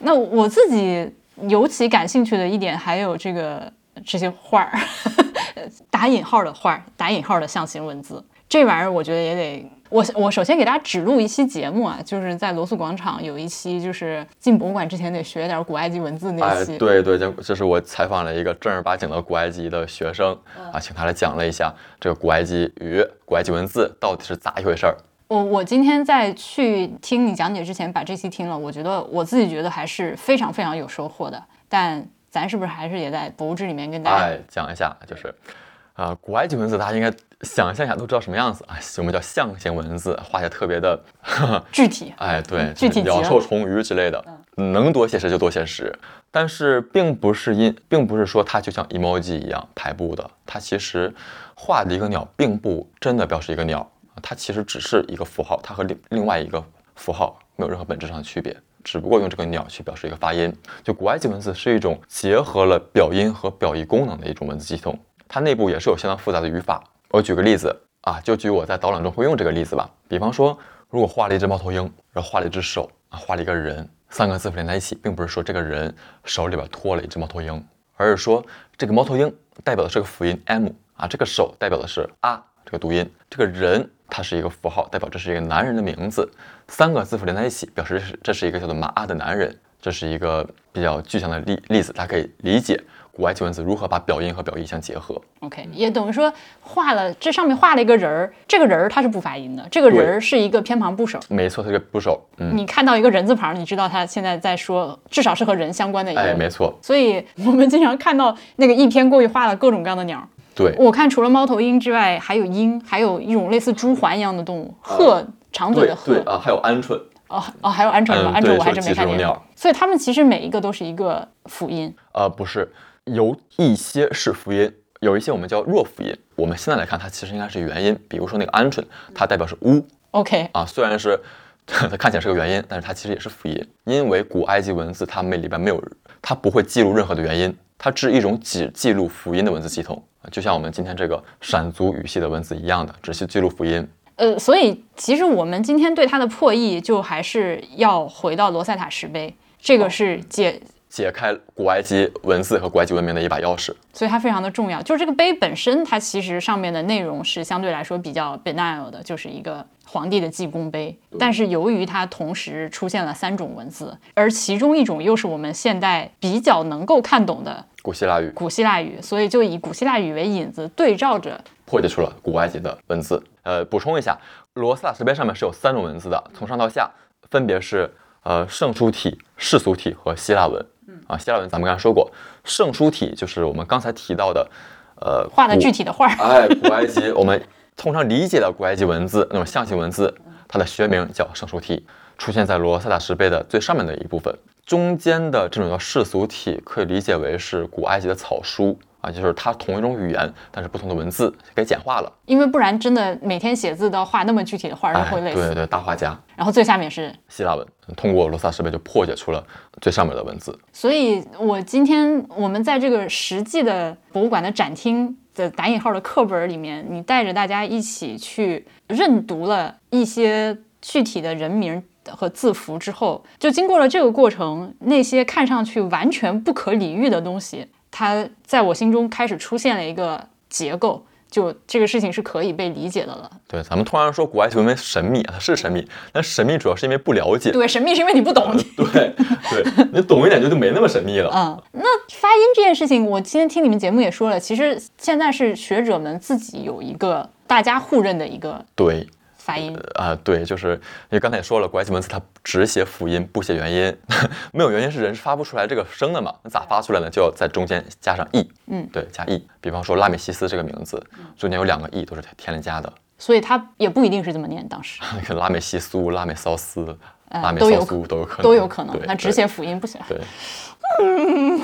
那我自己尤其感兴趣的一点还有这个这些画儿，[laughs] 打引号的画儿，打引号的象形文字，这玩意儿我觉得也得。我我首先给大家指路一期节目啊，就是在罗素广场有一期，就是进博物馆之前得学点古埃及文字那
哎
期。，
对对，这这是我采访了一个正儿八经的古埃及的学生啊，请他来讲了一下这个古埃及与、古埃及文字到底是咋一回事儿。
我我今天在去听你讲解之前，把这期听了，我觉得我自己觉得还是非常非常有收获的。但咱是不是还是也在博物志里面跟大家？
哎，讲一下就是，啊、古埃及文字大家应该想象一下都知道什么样子啊，我们叫象形文字，画起来特别的，[laughs]
具体
哎，对，
具体
鸟兽虫鱼之类的，能多写实就多写实。但是并不是因，并不是说它就像 emoji 一样排布的，它其实画的一个鸟并不真的表示一个鸟，它其实只是一个符号，它和另另外一个符号没有任何本质上的区别，只不过用这个鸟去表示一个发音。就古埃及文字是一种结合了表音和表意功能的一种文字系统，它内部也是有相当复杂的语法。我举个例子啊，就举我在导览中会用这个例子吧，比方说，如果画了一只猫头鹰，然后画了一只手啊，画了一个人，三个字符连在一起，并不是说这个人手里边托了一只猫头鹰，而是说这个猫头鹰代表的是个辅音 m 啊，这个手代表的是啊这个读音，这个人它是一个符号，代表这是一个男人的名字，三个字符连在一起，表示这是这是一个叫做马阿的男人，这是一个比较具象的例例子，大家可以理解。古埃及文字如何把表音和表意相结合。
OK，也等于说画了这上面画了一个人儿，这个人儿他是不发音的，这个人儿是一个偏旁部首。
没错，是个部首，嗯，
你看到一个人字旁，你知道他现在在说，至少是和人相关的一个。
哎，没错，
所以我们经常看到那个一篇过去画了各种各样的鸟。
对，
我看除了猫头鹰之外，还有鹰，还有一种类似猪环一样的动物，鹤，长嘴的鹤。
对啊，还有鹌鹑，
哦哦，还有鹌鹑是吧？
嗯
鹌鹑我还真没看见。所以它们其实每一个都是一个辅音。
呃，不是，有一些是辅音，有一些我们叫弱辅音。我们现在来看，它其实应该是元音。比如说那个鹌鹑，它代表是乌
OK，
啊，虽然是 [laughs] 它看起来是个元音，但是它其实也是辅音。因为古埃及文字它们里边没有，它不会记录任何的元音，它是一种只记录辅音的文字系统，就像我们今天这个闪族语系的文字一样的，只是记录辅音。
呃，所以其实我们今天对它的破译，就还是要回到罗塞塔石碑，这个是解，
解开古埃及文字和古埃及文明的一把钥匙。
所以它非常的重要。就是这个碑本身，它其实上面的内容是相对来说比较 banal 的，就是一个皇帝的记功碑。但是由于它同时出现了三种文字，而其中一种又是我们现代比较能够看懂的
古希腊语
古希腊语，所以就以古希腊语为引子，对照着
破解出了古埃及的文字。呃，补充一下，罗斯塔石碑上面是有三种文字的，从上到下分别是呃圣书体、世俗体和希腊文。啊，希腊文咱们刚才说过，圣书体就是我们刚才提到的，呃，
画的具体的画儿。
哎，古埃及我们通常理解的古埃及文字那种象形文字，它的学名叫圣书体，出现在罗塞塔石碑的最上面的一部分。中间的这种叫世俗体，可以理解为是古埃及的草书啊，就是它同一种语言，但是不同的文字给简化了。
因为不然真的每天写字都要画那么具体的画儿，
哎
是会，累死。
对对对，大画家，
然后最下面是
希腊文，通过罗萨设备就破解出了最上面的文字。
所以，我今天我们在这个实际的博物馆的展厅的打引号的课本里面，你带着大家一起去认读了一些具体的人名和字符之后，就经过了这个过程，那些看上去完全不可理喻的东西，它在我心中开始出现了一个结构。就这个事情是可以被理解的了。
对，咱们突然说古埃及文明神秘，它是神秘，但神秘主要是因为不了解。
对，神秘是因为你不懂。
对对，你懂一点就就没那么神秘了。
嗯，那发音这件事情，我今天听你们节目也说了，其实现在是学者们自己有一个大家互认的一个
对，
发音。
啊、对，就是因为刚才也说了，古埃及文字它只写辅音，不写元音，[laughs] 没有元音是人是发不出来这个声的嘛？那咋发出来呢？就要在中间加上 e，
嗯，
对，加 e。比方说拉美西斯这个名字，中间有两个 e 都是添了加的，
所以它也不一定是这么念，当时 [laughs]
那个拉美西苏、拉美骚斯、
呃
拉美骚苏都有可能，
都有可能
对，
它只写辅音不写。
对，[laughs] 嗯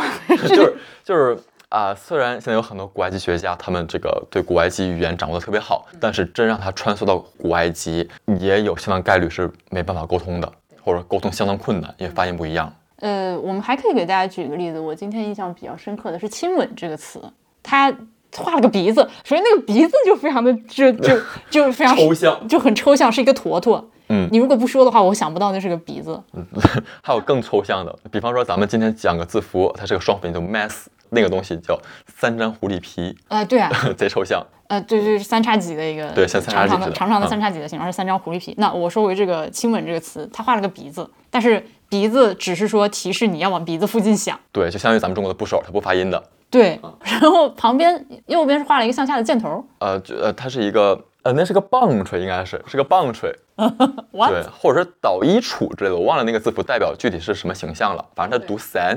就是就是啊、虽然现在有很多古埃及学家，他们这个对古埃及语言掌握的特别好，但是真让他穿梭到古埃及，也有相当概率是没办法沟通的，或者沟通相当困难，因为发音不一样。
呃，我们还可以给大家举个例子，我今天印象比较深刻的是“亲吻”这个词，它画了个鼻子，首先那个鼻子就非常的就就 [laughs] 就非常
抽象，
就很抽象，是一个坨坨。
嗯
你如果不说的话，我想不到那是个鼻子。[laughs]
还有更抽象的，比方说咱们今天讲个字符，它是个双辅音，叫 mass，那个东西叫三张狐狸皮，
呃，对啊，[laughs]
贼抽象。
呃，对对，三叉戟的一个，
对像三叉戟的
长长的长长的
嗯
三叉戟的形状是三张狐狸皮。那我说回这个亲吻这个词，他画了个鼻子，但是鼻子只是说提示你要往鼻子附近想，
对，就相当于咱们中国的部首，它不发音的。
对，
嗯 [laughs]
然后旁边右边是画了一个向下的箭头
呃，就呃，它是一个呃，那是个棒槌，应该是是个棒槌，[laughs] 对，或者是捣衣杵之类的，我忘了那个字符代表具体是什么形象了。反正它读 san，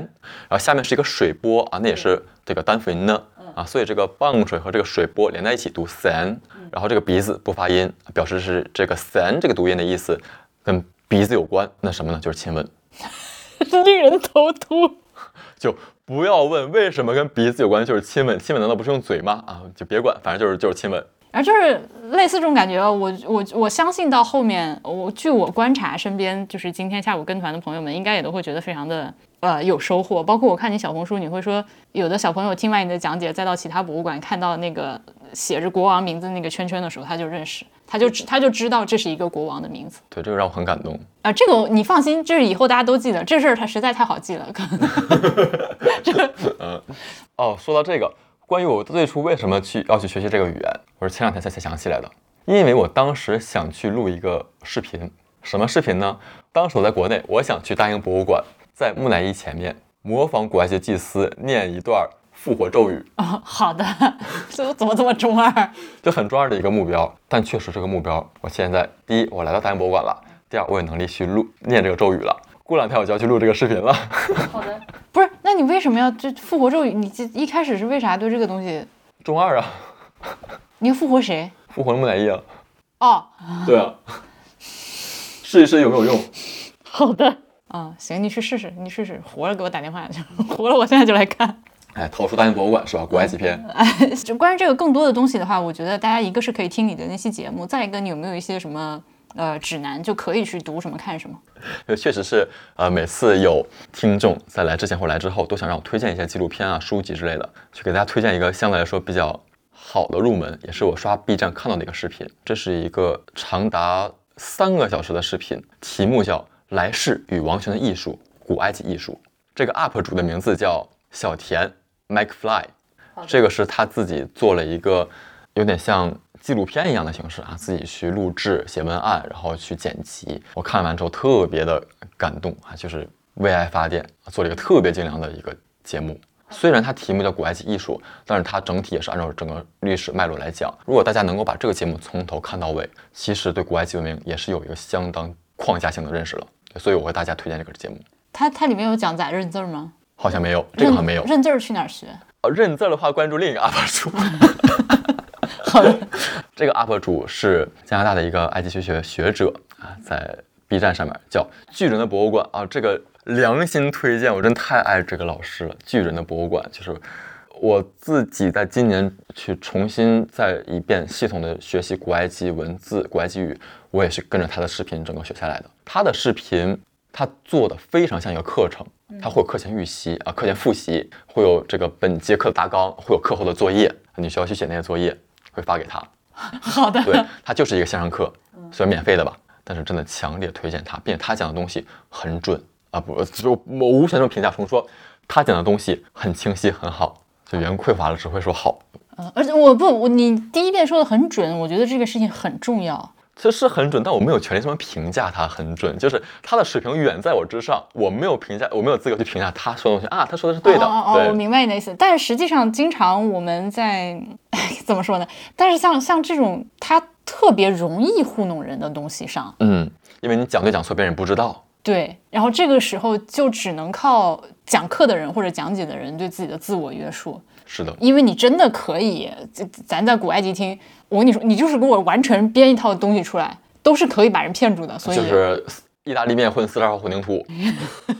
然后下面是一个水波啊，那也是这个单辅音呢啊，所以这个棒槌和这个水波连在一起读 san，然后这个鼻子不发音，表示是这个 san 这个读音的意思跟鼻子有关。那什么呢？就是亲吻。[laughs]
令人头秃。
就不要问为什么跟鼻子有关，就是亲吻。亲吻难道不是用嘴吗？啊，就别管，反正就是就是亲吻。
然后就是类似这种感觉，我我我相信到后面，我据我观察，身边就是今天下午跟团的朋友们，应该也都会觉得非常的呃有收获。包括我看你小红书，你会说有的小朋友听完你的讲解，再到其他博物馆看到那个写着国王名字那个圈圈的时候，他就认识，他就知他就知道这是一个国王的名字。
对，这个让我很感动。
啊、这个你放心，这是以后大家都记得，这事儿它实在太好记了。可能 [laughs] [laughs]
哦，说到这个，关于我最初为什么去要去学习这个语言，我是前两天才才想起来的。因为我当时想去录一个视频，什么视频呢？当时我在国内，我想去大英博物馆，在木乃伊前面模仿古埃及祭司念一段复活咒语，
哦，好的，[laughs] 这怎么这么中二？
就很中二的一个目标。但确实这个目标，我现在第一，我来到大英博物馆了；第二，我有能力去录念这个咒语了。过两天我就要去录这个视频了。[laughs]
好的，不是，那你为什么要这复活咒语？你这一开始是为啥对这个东西？
中二啊，
你要复活谁？
复活木乃伊啊。
哦，
对啊，试一试有没有用？
好的。啊、行，你去试试，你试试，活了给我打电话，[laughs] 活了我现在就来看。
哎，逃出大英博物馆是吧？古埃及篇。[laughs]
就关于这个更多的东西的话，我觉得大家一个是可以听你的那期节目，再一个你有没有一些什么呃指南，就可以去读什么看什么。
呃，确实是，呃，每次有听众在来之前或来之后，都想让我推荐一些纪录片啊、书籍之类的，去给大家推荐一个相对来说比较好的入门，也是我刷 B 站看到的一个视频。这是一个长达三个小时的视频，题目叫《来世与王权的艺术：古埃及艺术》。这个 UP 主的名字叫小田 Mike Fly，这个是他自己做了一个有点像纪录片一样的形式啊，自己去录制、写文案，然后去剪辑。我看完之后特别的感动啊，就是为爱发电，做了一个特别精良的一个节目。虽然它题目叫古埃及艺术，但是它整体也是按照整个历史脉络来讲。如果大家能够把这个节目从头看到尾，其实对古埃及文明也是有一个相当框架性的认识了。所以我为大家推荐这个节目。
它它里面有讲咋认字儿吗？
好像没有，这个好像没有。
认字儿去哪儿学？
呃，认字儿的话，关注另一个 UP 主。
好的，
这个 UP 主是加拿大的一个埃及学学学者啊，在 B 站上面叫巨人的博物馆啊，这个良心推荐，我真太爱这个老师了。巨人的博物馆就是我自己在今年去重新再一遍系统的学习古埃及文字、古埃及语，我也是跟着他的视频整个学下来的。他的视频他做的非常像一个课程，他会有课前预习啊，课前复习，会有这个本节课的大纲，会有课后的作业，你需要去写那些作业，会发给他。[laughs]
好的，
对，它就是一个线上课，虽然免费的吧，但是真的强烈推荐他，并且他讲的东西很准啊，不，就我无权这么评价，重说他讲的东西很清晰很好，就原匮乏了只会说好，
呃而且我不我你第一遍说的很准，我觉得这个事情很重要。
其实是很准，但我没有权利这么评价他很准，就是他的水平远在我之上，我没有评价，我没有资格去评价他说的东西啊，他说的是对的，
哦哦哦，我，明白你的意思。但是实际上，经常我们在 [laughs] 怎么说呢？但是像像这种他特别容易糊弄人的东西上，
嗯，因为你讲对讲错，别人不知道，
对，然后这个时候就只能靠讲课的人或者讲解的人对自己的自我约束，
是的，
因为你真的可以，这咱在古埃及听，我跟你说，你就是给我完全编一套东西出来，都是可以把人骗住的。所以
就是意大利面混四十二号混凝土，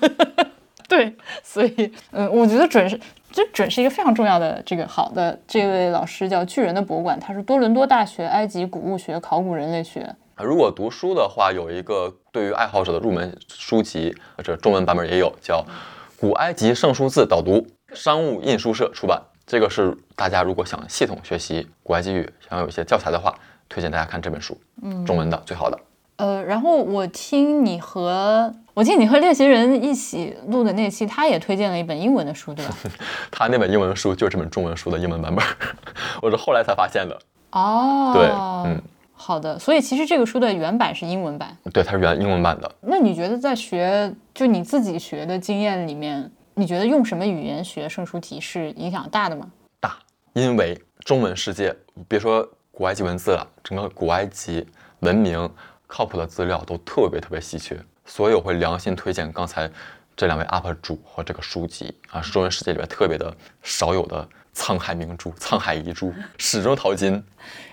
[laughs]
对，所以嗯，我觉得准是这准是一个非常重要的这个好的这位老师叫巨人的博物馆，他是多伦多大学埃及古物学考古人类学。
如果读书的话，有一个对于爱好者的入门书籍，这中文版本也有，叫《古埃及圣书字导读》，商务印书社出版。这个是大家如果想系统学习古埃及语，想有一些教材的话，推荐大家看这本书，嗯，中文的最好的。
呃，然后我听你和我听你和练习人一起录的那期，他也推荐了一本英文的书，对吧？[laughs]
他那本英文书就是这本中文书的英文版本，[laughs] 我是后来才发现的。
哦，
对，嗯，
好的。所以其实这个书的原版是英文版，
对，它是原英文版的。
那你觉得在学就你自己学的经验里面，你觉得用什么语言学圣书体是影响大的吗？
大，因为中文世界，别说古埃及文字了，整个古埃及文明。靠谱的资料都特别特别稀缺，所以我会良心推荐刚才这两位 UP 主和这个书籍啊，是中文世界里边特别的少有的沧海明珠、沧海遗珠，始终淘金。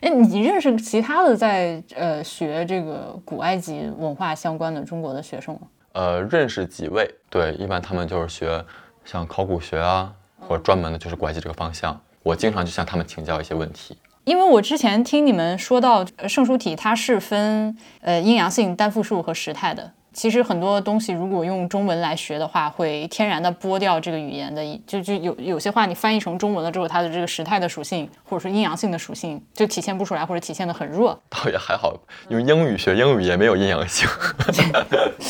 哎，你认识其他的在呃学这个古埃及文化相关的中国的学生吗？
呃，认识几位，对，一般他们就是学像考古学啊，或者专门的就是关系这个方向。我经常就向他们请教一些问题。
因为我之前听你们说到圣书体，它是分呃阴阳性、单复数和时态的。其实很多东西如果用中文来学的话，会天然的剥掉这个语言的，就就有有些话你翻译成中文了之后，它的这个时态的属性或者说阴阳性的属性就体现不出来，或者体现的很弱。
倒也还好，用英语学英语也没有阴阳性。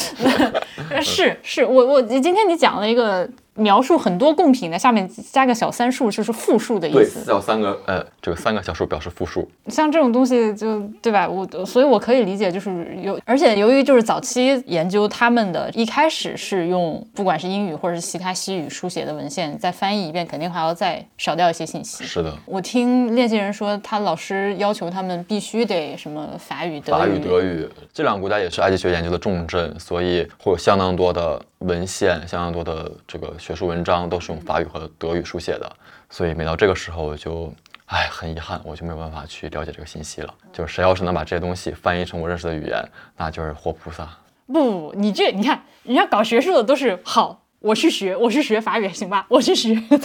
[laughs]
是是，我我今天你讲了一个。描述很多贡品的下面加个小三数，就是复数的意思。
对，叫三个呃，这个三个小数表示复数。
像这种东西就对吧？我所以，我可以理解，就是有，而且由于就是早期研究他们的一开始是用不管是英语或者是其他西语书写的文献，再翻译一遍，肯定还要再少掉一些信息。
是的，
我听练习人说，他老师要求他们必须得什么法语、德
语。法语、德语这两个国家也是埃及学研究的重镇，所以会有相当多的。文献相当多的这个学术文章都是用法语和德语书写的，所以每到这个时候，我就，哎，很遗憾，我就没有办法去了解这个信息了。就是谁要是能把这些东西翻译成我认识的语言，那就是活菩萨。
不不不，你这你看，人家搞学术的都是好。我去学，我去学法语，行吧？[laughs] 我去学。对，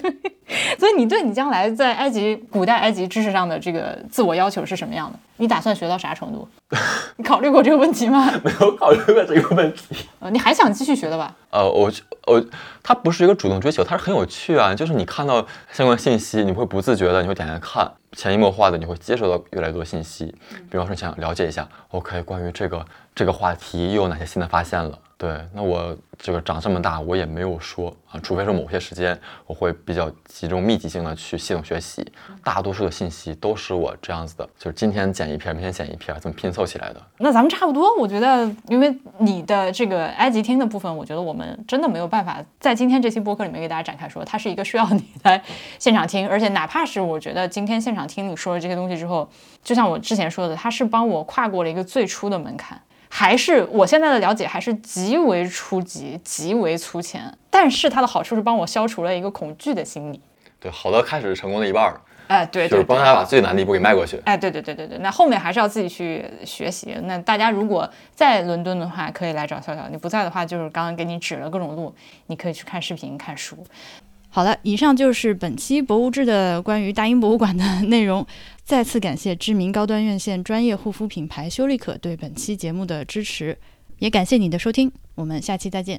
[laughs] 所以你对你将来在埃及古代埃及知识上的这个自我要求是什么样的？你打算学到啥程度？[laughs] 你考虑过这个问题吗？
没有考虑过这个问题。
呃，你还想继续学的吧？
呃，我我，它不是一个主动追求，它是很有趣啊。就是你看到相关信息，你会不自觉的，你会点开看，潜移默化的，你会接收到越来越多信息。比方说，想了解一下，OK，关于这个这个话题又有哪些新的发现了？对，那我这个长这么大，我也没有说啊，除非说某些时间我会比较集中密集性的去系统学习，大多数的信息都是我这样子的，就是今天剪一篇，明天剪一篇，这么拼凑起来的。
那咱们差不多，我觉得，因为你的这个埃及听的部分，我觉得我们真的没有办法在今天这期播客里面给大家展开说，它是一个需要你来现场听，而且哪怕是我觉得今天现场听你说了这些东西之后，就像我之前说的，它是帮我跨过了一个最初的门槛。还是我现在的了解还是极为初级、极为粗浅，但是它的好处是帮我消除了一个恐惧的心理。
对，好的开始是成功的一半儿。
哎，对，
就是帮大家把最难的一步给迈过去。
哎，对对对对对，那后面还是要自己去学习。那大家如果在伦敦的话，可以来找笑笑；你不在的话，就是刚刚给你指了各种路，你可以去看视频、看书。好了，以上就是本期博物志的关于大英博物馆的 [laughs] 内容。再次感谢知名高端院线专业护肤品牌修丽可对本期节目的支持，也感谢你的收听，我们下期再见。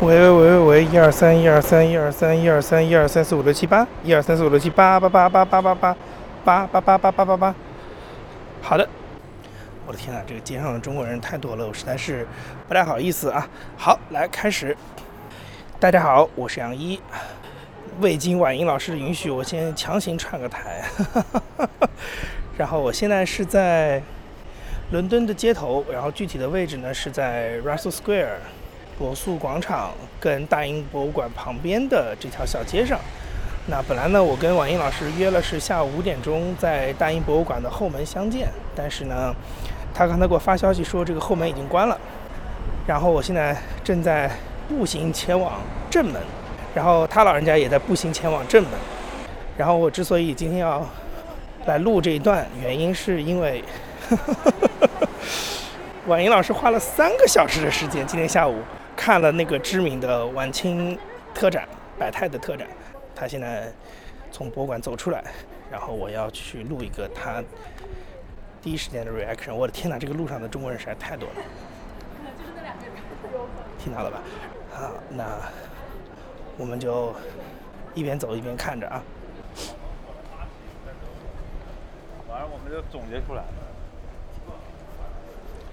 喂喂喂喂喂，一二三一二三一二三一二三一二三四五六七八，一二三四五六七八八八八八八八八八八八八八八。好的，我的天呐，这个街上的中国人太多了，我实在是不太好意思啊。好，来开始。大家好，我是杨一。未经婉英老师的允许，我先强行串个台。[laughs] 然后我现在是在伦敦的街头，然后具体的位置呢是在 Russell Square 博素广场跟大英博物馆旁边的这条小街上。那本来呢，我跟婉英老师约了是下午五点钟在大英博物馆的后门相见，但是呢，他刚才给我发消息说这个后门已经关了。然后我现在正在步行前往正门。然后他老人家也在步行前往正门。然后我之所以今天要来录这一段，原因是因为 [laughs] 婉莹老师花了三个小时的时间，今天下午看了那个知名的晚清特展百态的特展。他现在从博物馆走出来，然后我要去录一个他第一时间的 reaction。我的天哪，这个路上的中国人实在太多了。听到了吧？好，那。我们就一边走一边看着啊。
完了，我们就总结出来了。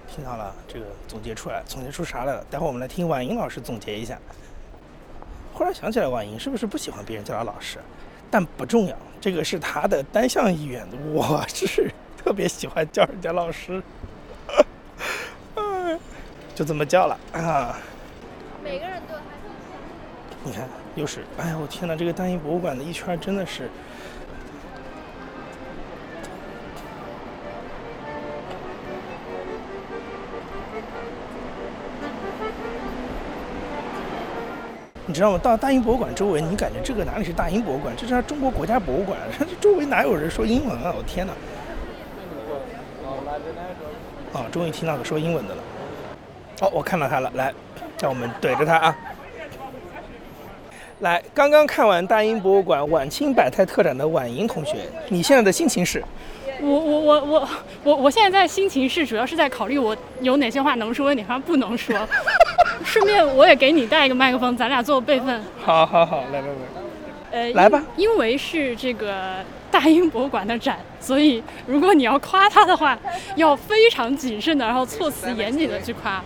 听到了这个总结出来，总结出啥来了？待会儿我们来听婉莹老师总结一下。忽然想起来，婉莹是不是不喜欢别人叫她老师？但不重要，这个是她的单向意愿。我是特别喜欢叫人家老师，[laughs] 就这么叫了啊。
每个人都
你看，又是，哎呀，我天哪！这个大英博物馆的一圈真的是。你知道吗？到大英博物馆周围，你感觉这个哪里是大英博物馆？这是中国国家博物馆。这周围哪有人说英文啊？我天哪！啊，终于听到个说英文的了。哦，我看到他了，来，让我们怼着他啊！来，刚刚看完大英博物馆晚清百态特展的婉莹同学，你现在的心情是？
我我我我我我现在在心情是主要是在考虑我有哪些话能说，哪些话不能说。[laughs] 顺便我也给你带一个麦克风，咱俩做备份。
好好好，来来来，
呃，
来吧。
因为是这个大英博物馆的展，所以如果你要夸他的话，要非常谨慎的，然后措辞严谨的去夸。